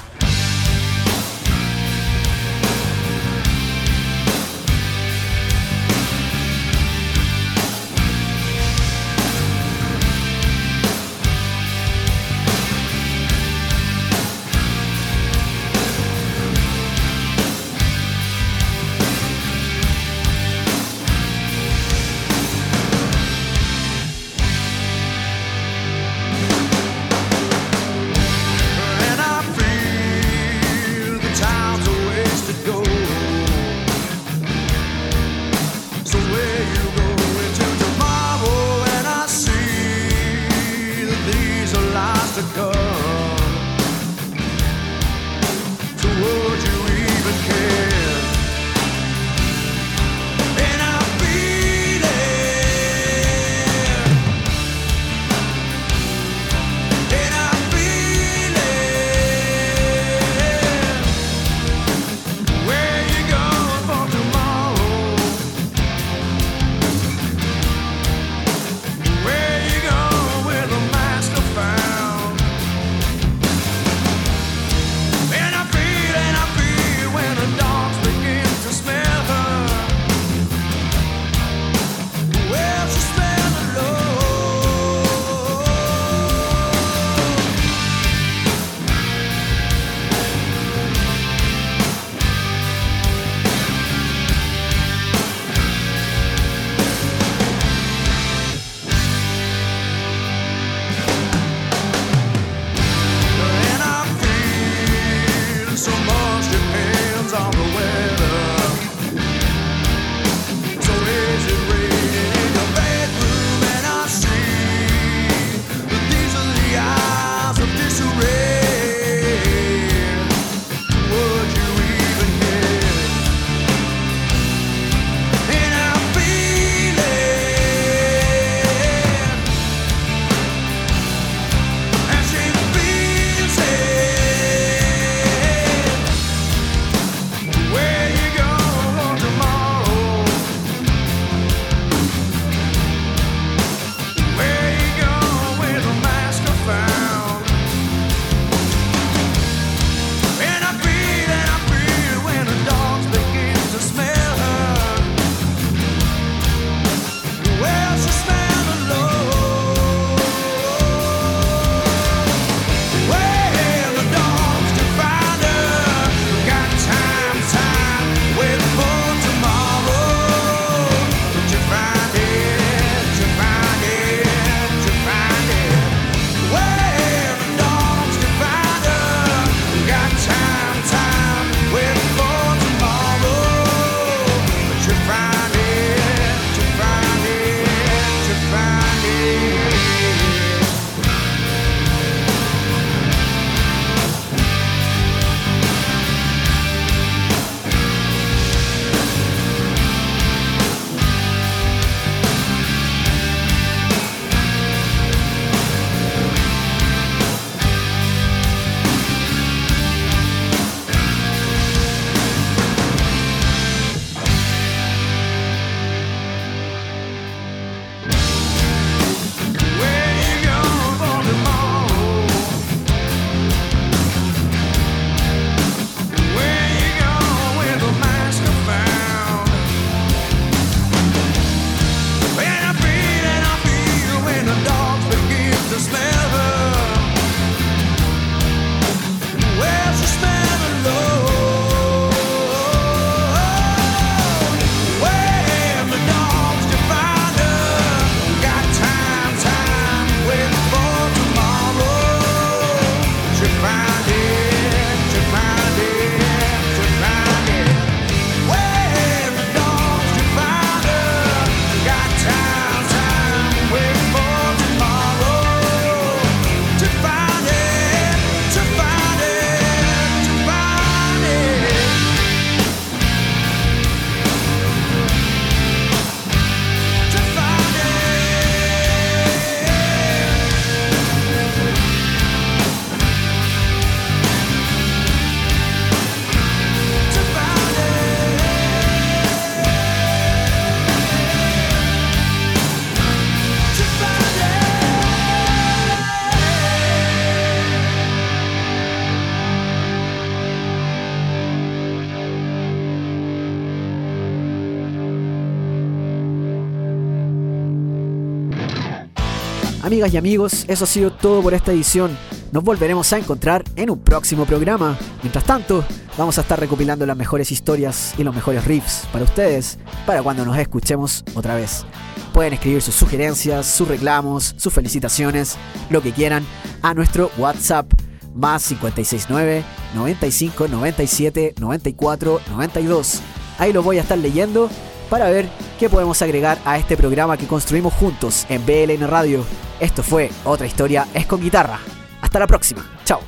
Amigas y amigos, eso ha sido todo por esta edición. Nos volveremos a encontrar en un próximo programa. Mientras tanto, vamos a estar recopilando las mejores historias y los mejores riffs para ustedes, para cuando nos escuchemos otra vez. Pueden escribir sus sugerencias, sus reclamos, sus felicitaciones, lo que quieran, a nuestro WhatsApp más 569 95 97 94 92. Ahí lo voy a estar leyendo para ver qué podemos agregar a este programa que construimos juntos en BLN Radio. Esto fue Otra Historia es con guitarra. Hasta la próxima. Chao.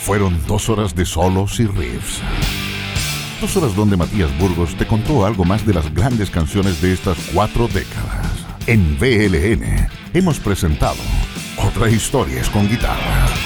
Fueron dos horas de solos y riffs. Dos horas donde Matías Burgos te contó algo más de las grandes canciones de estas cuatro décadas. En BLN hemos presentado Otra Historia es con guitarra.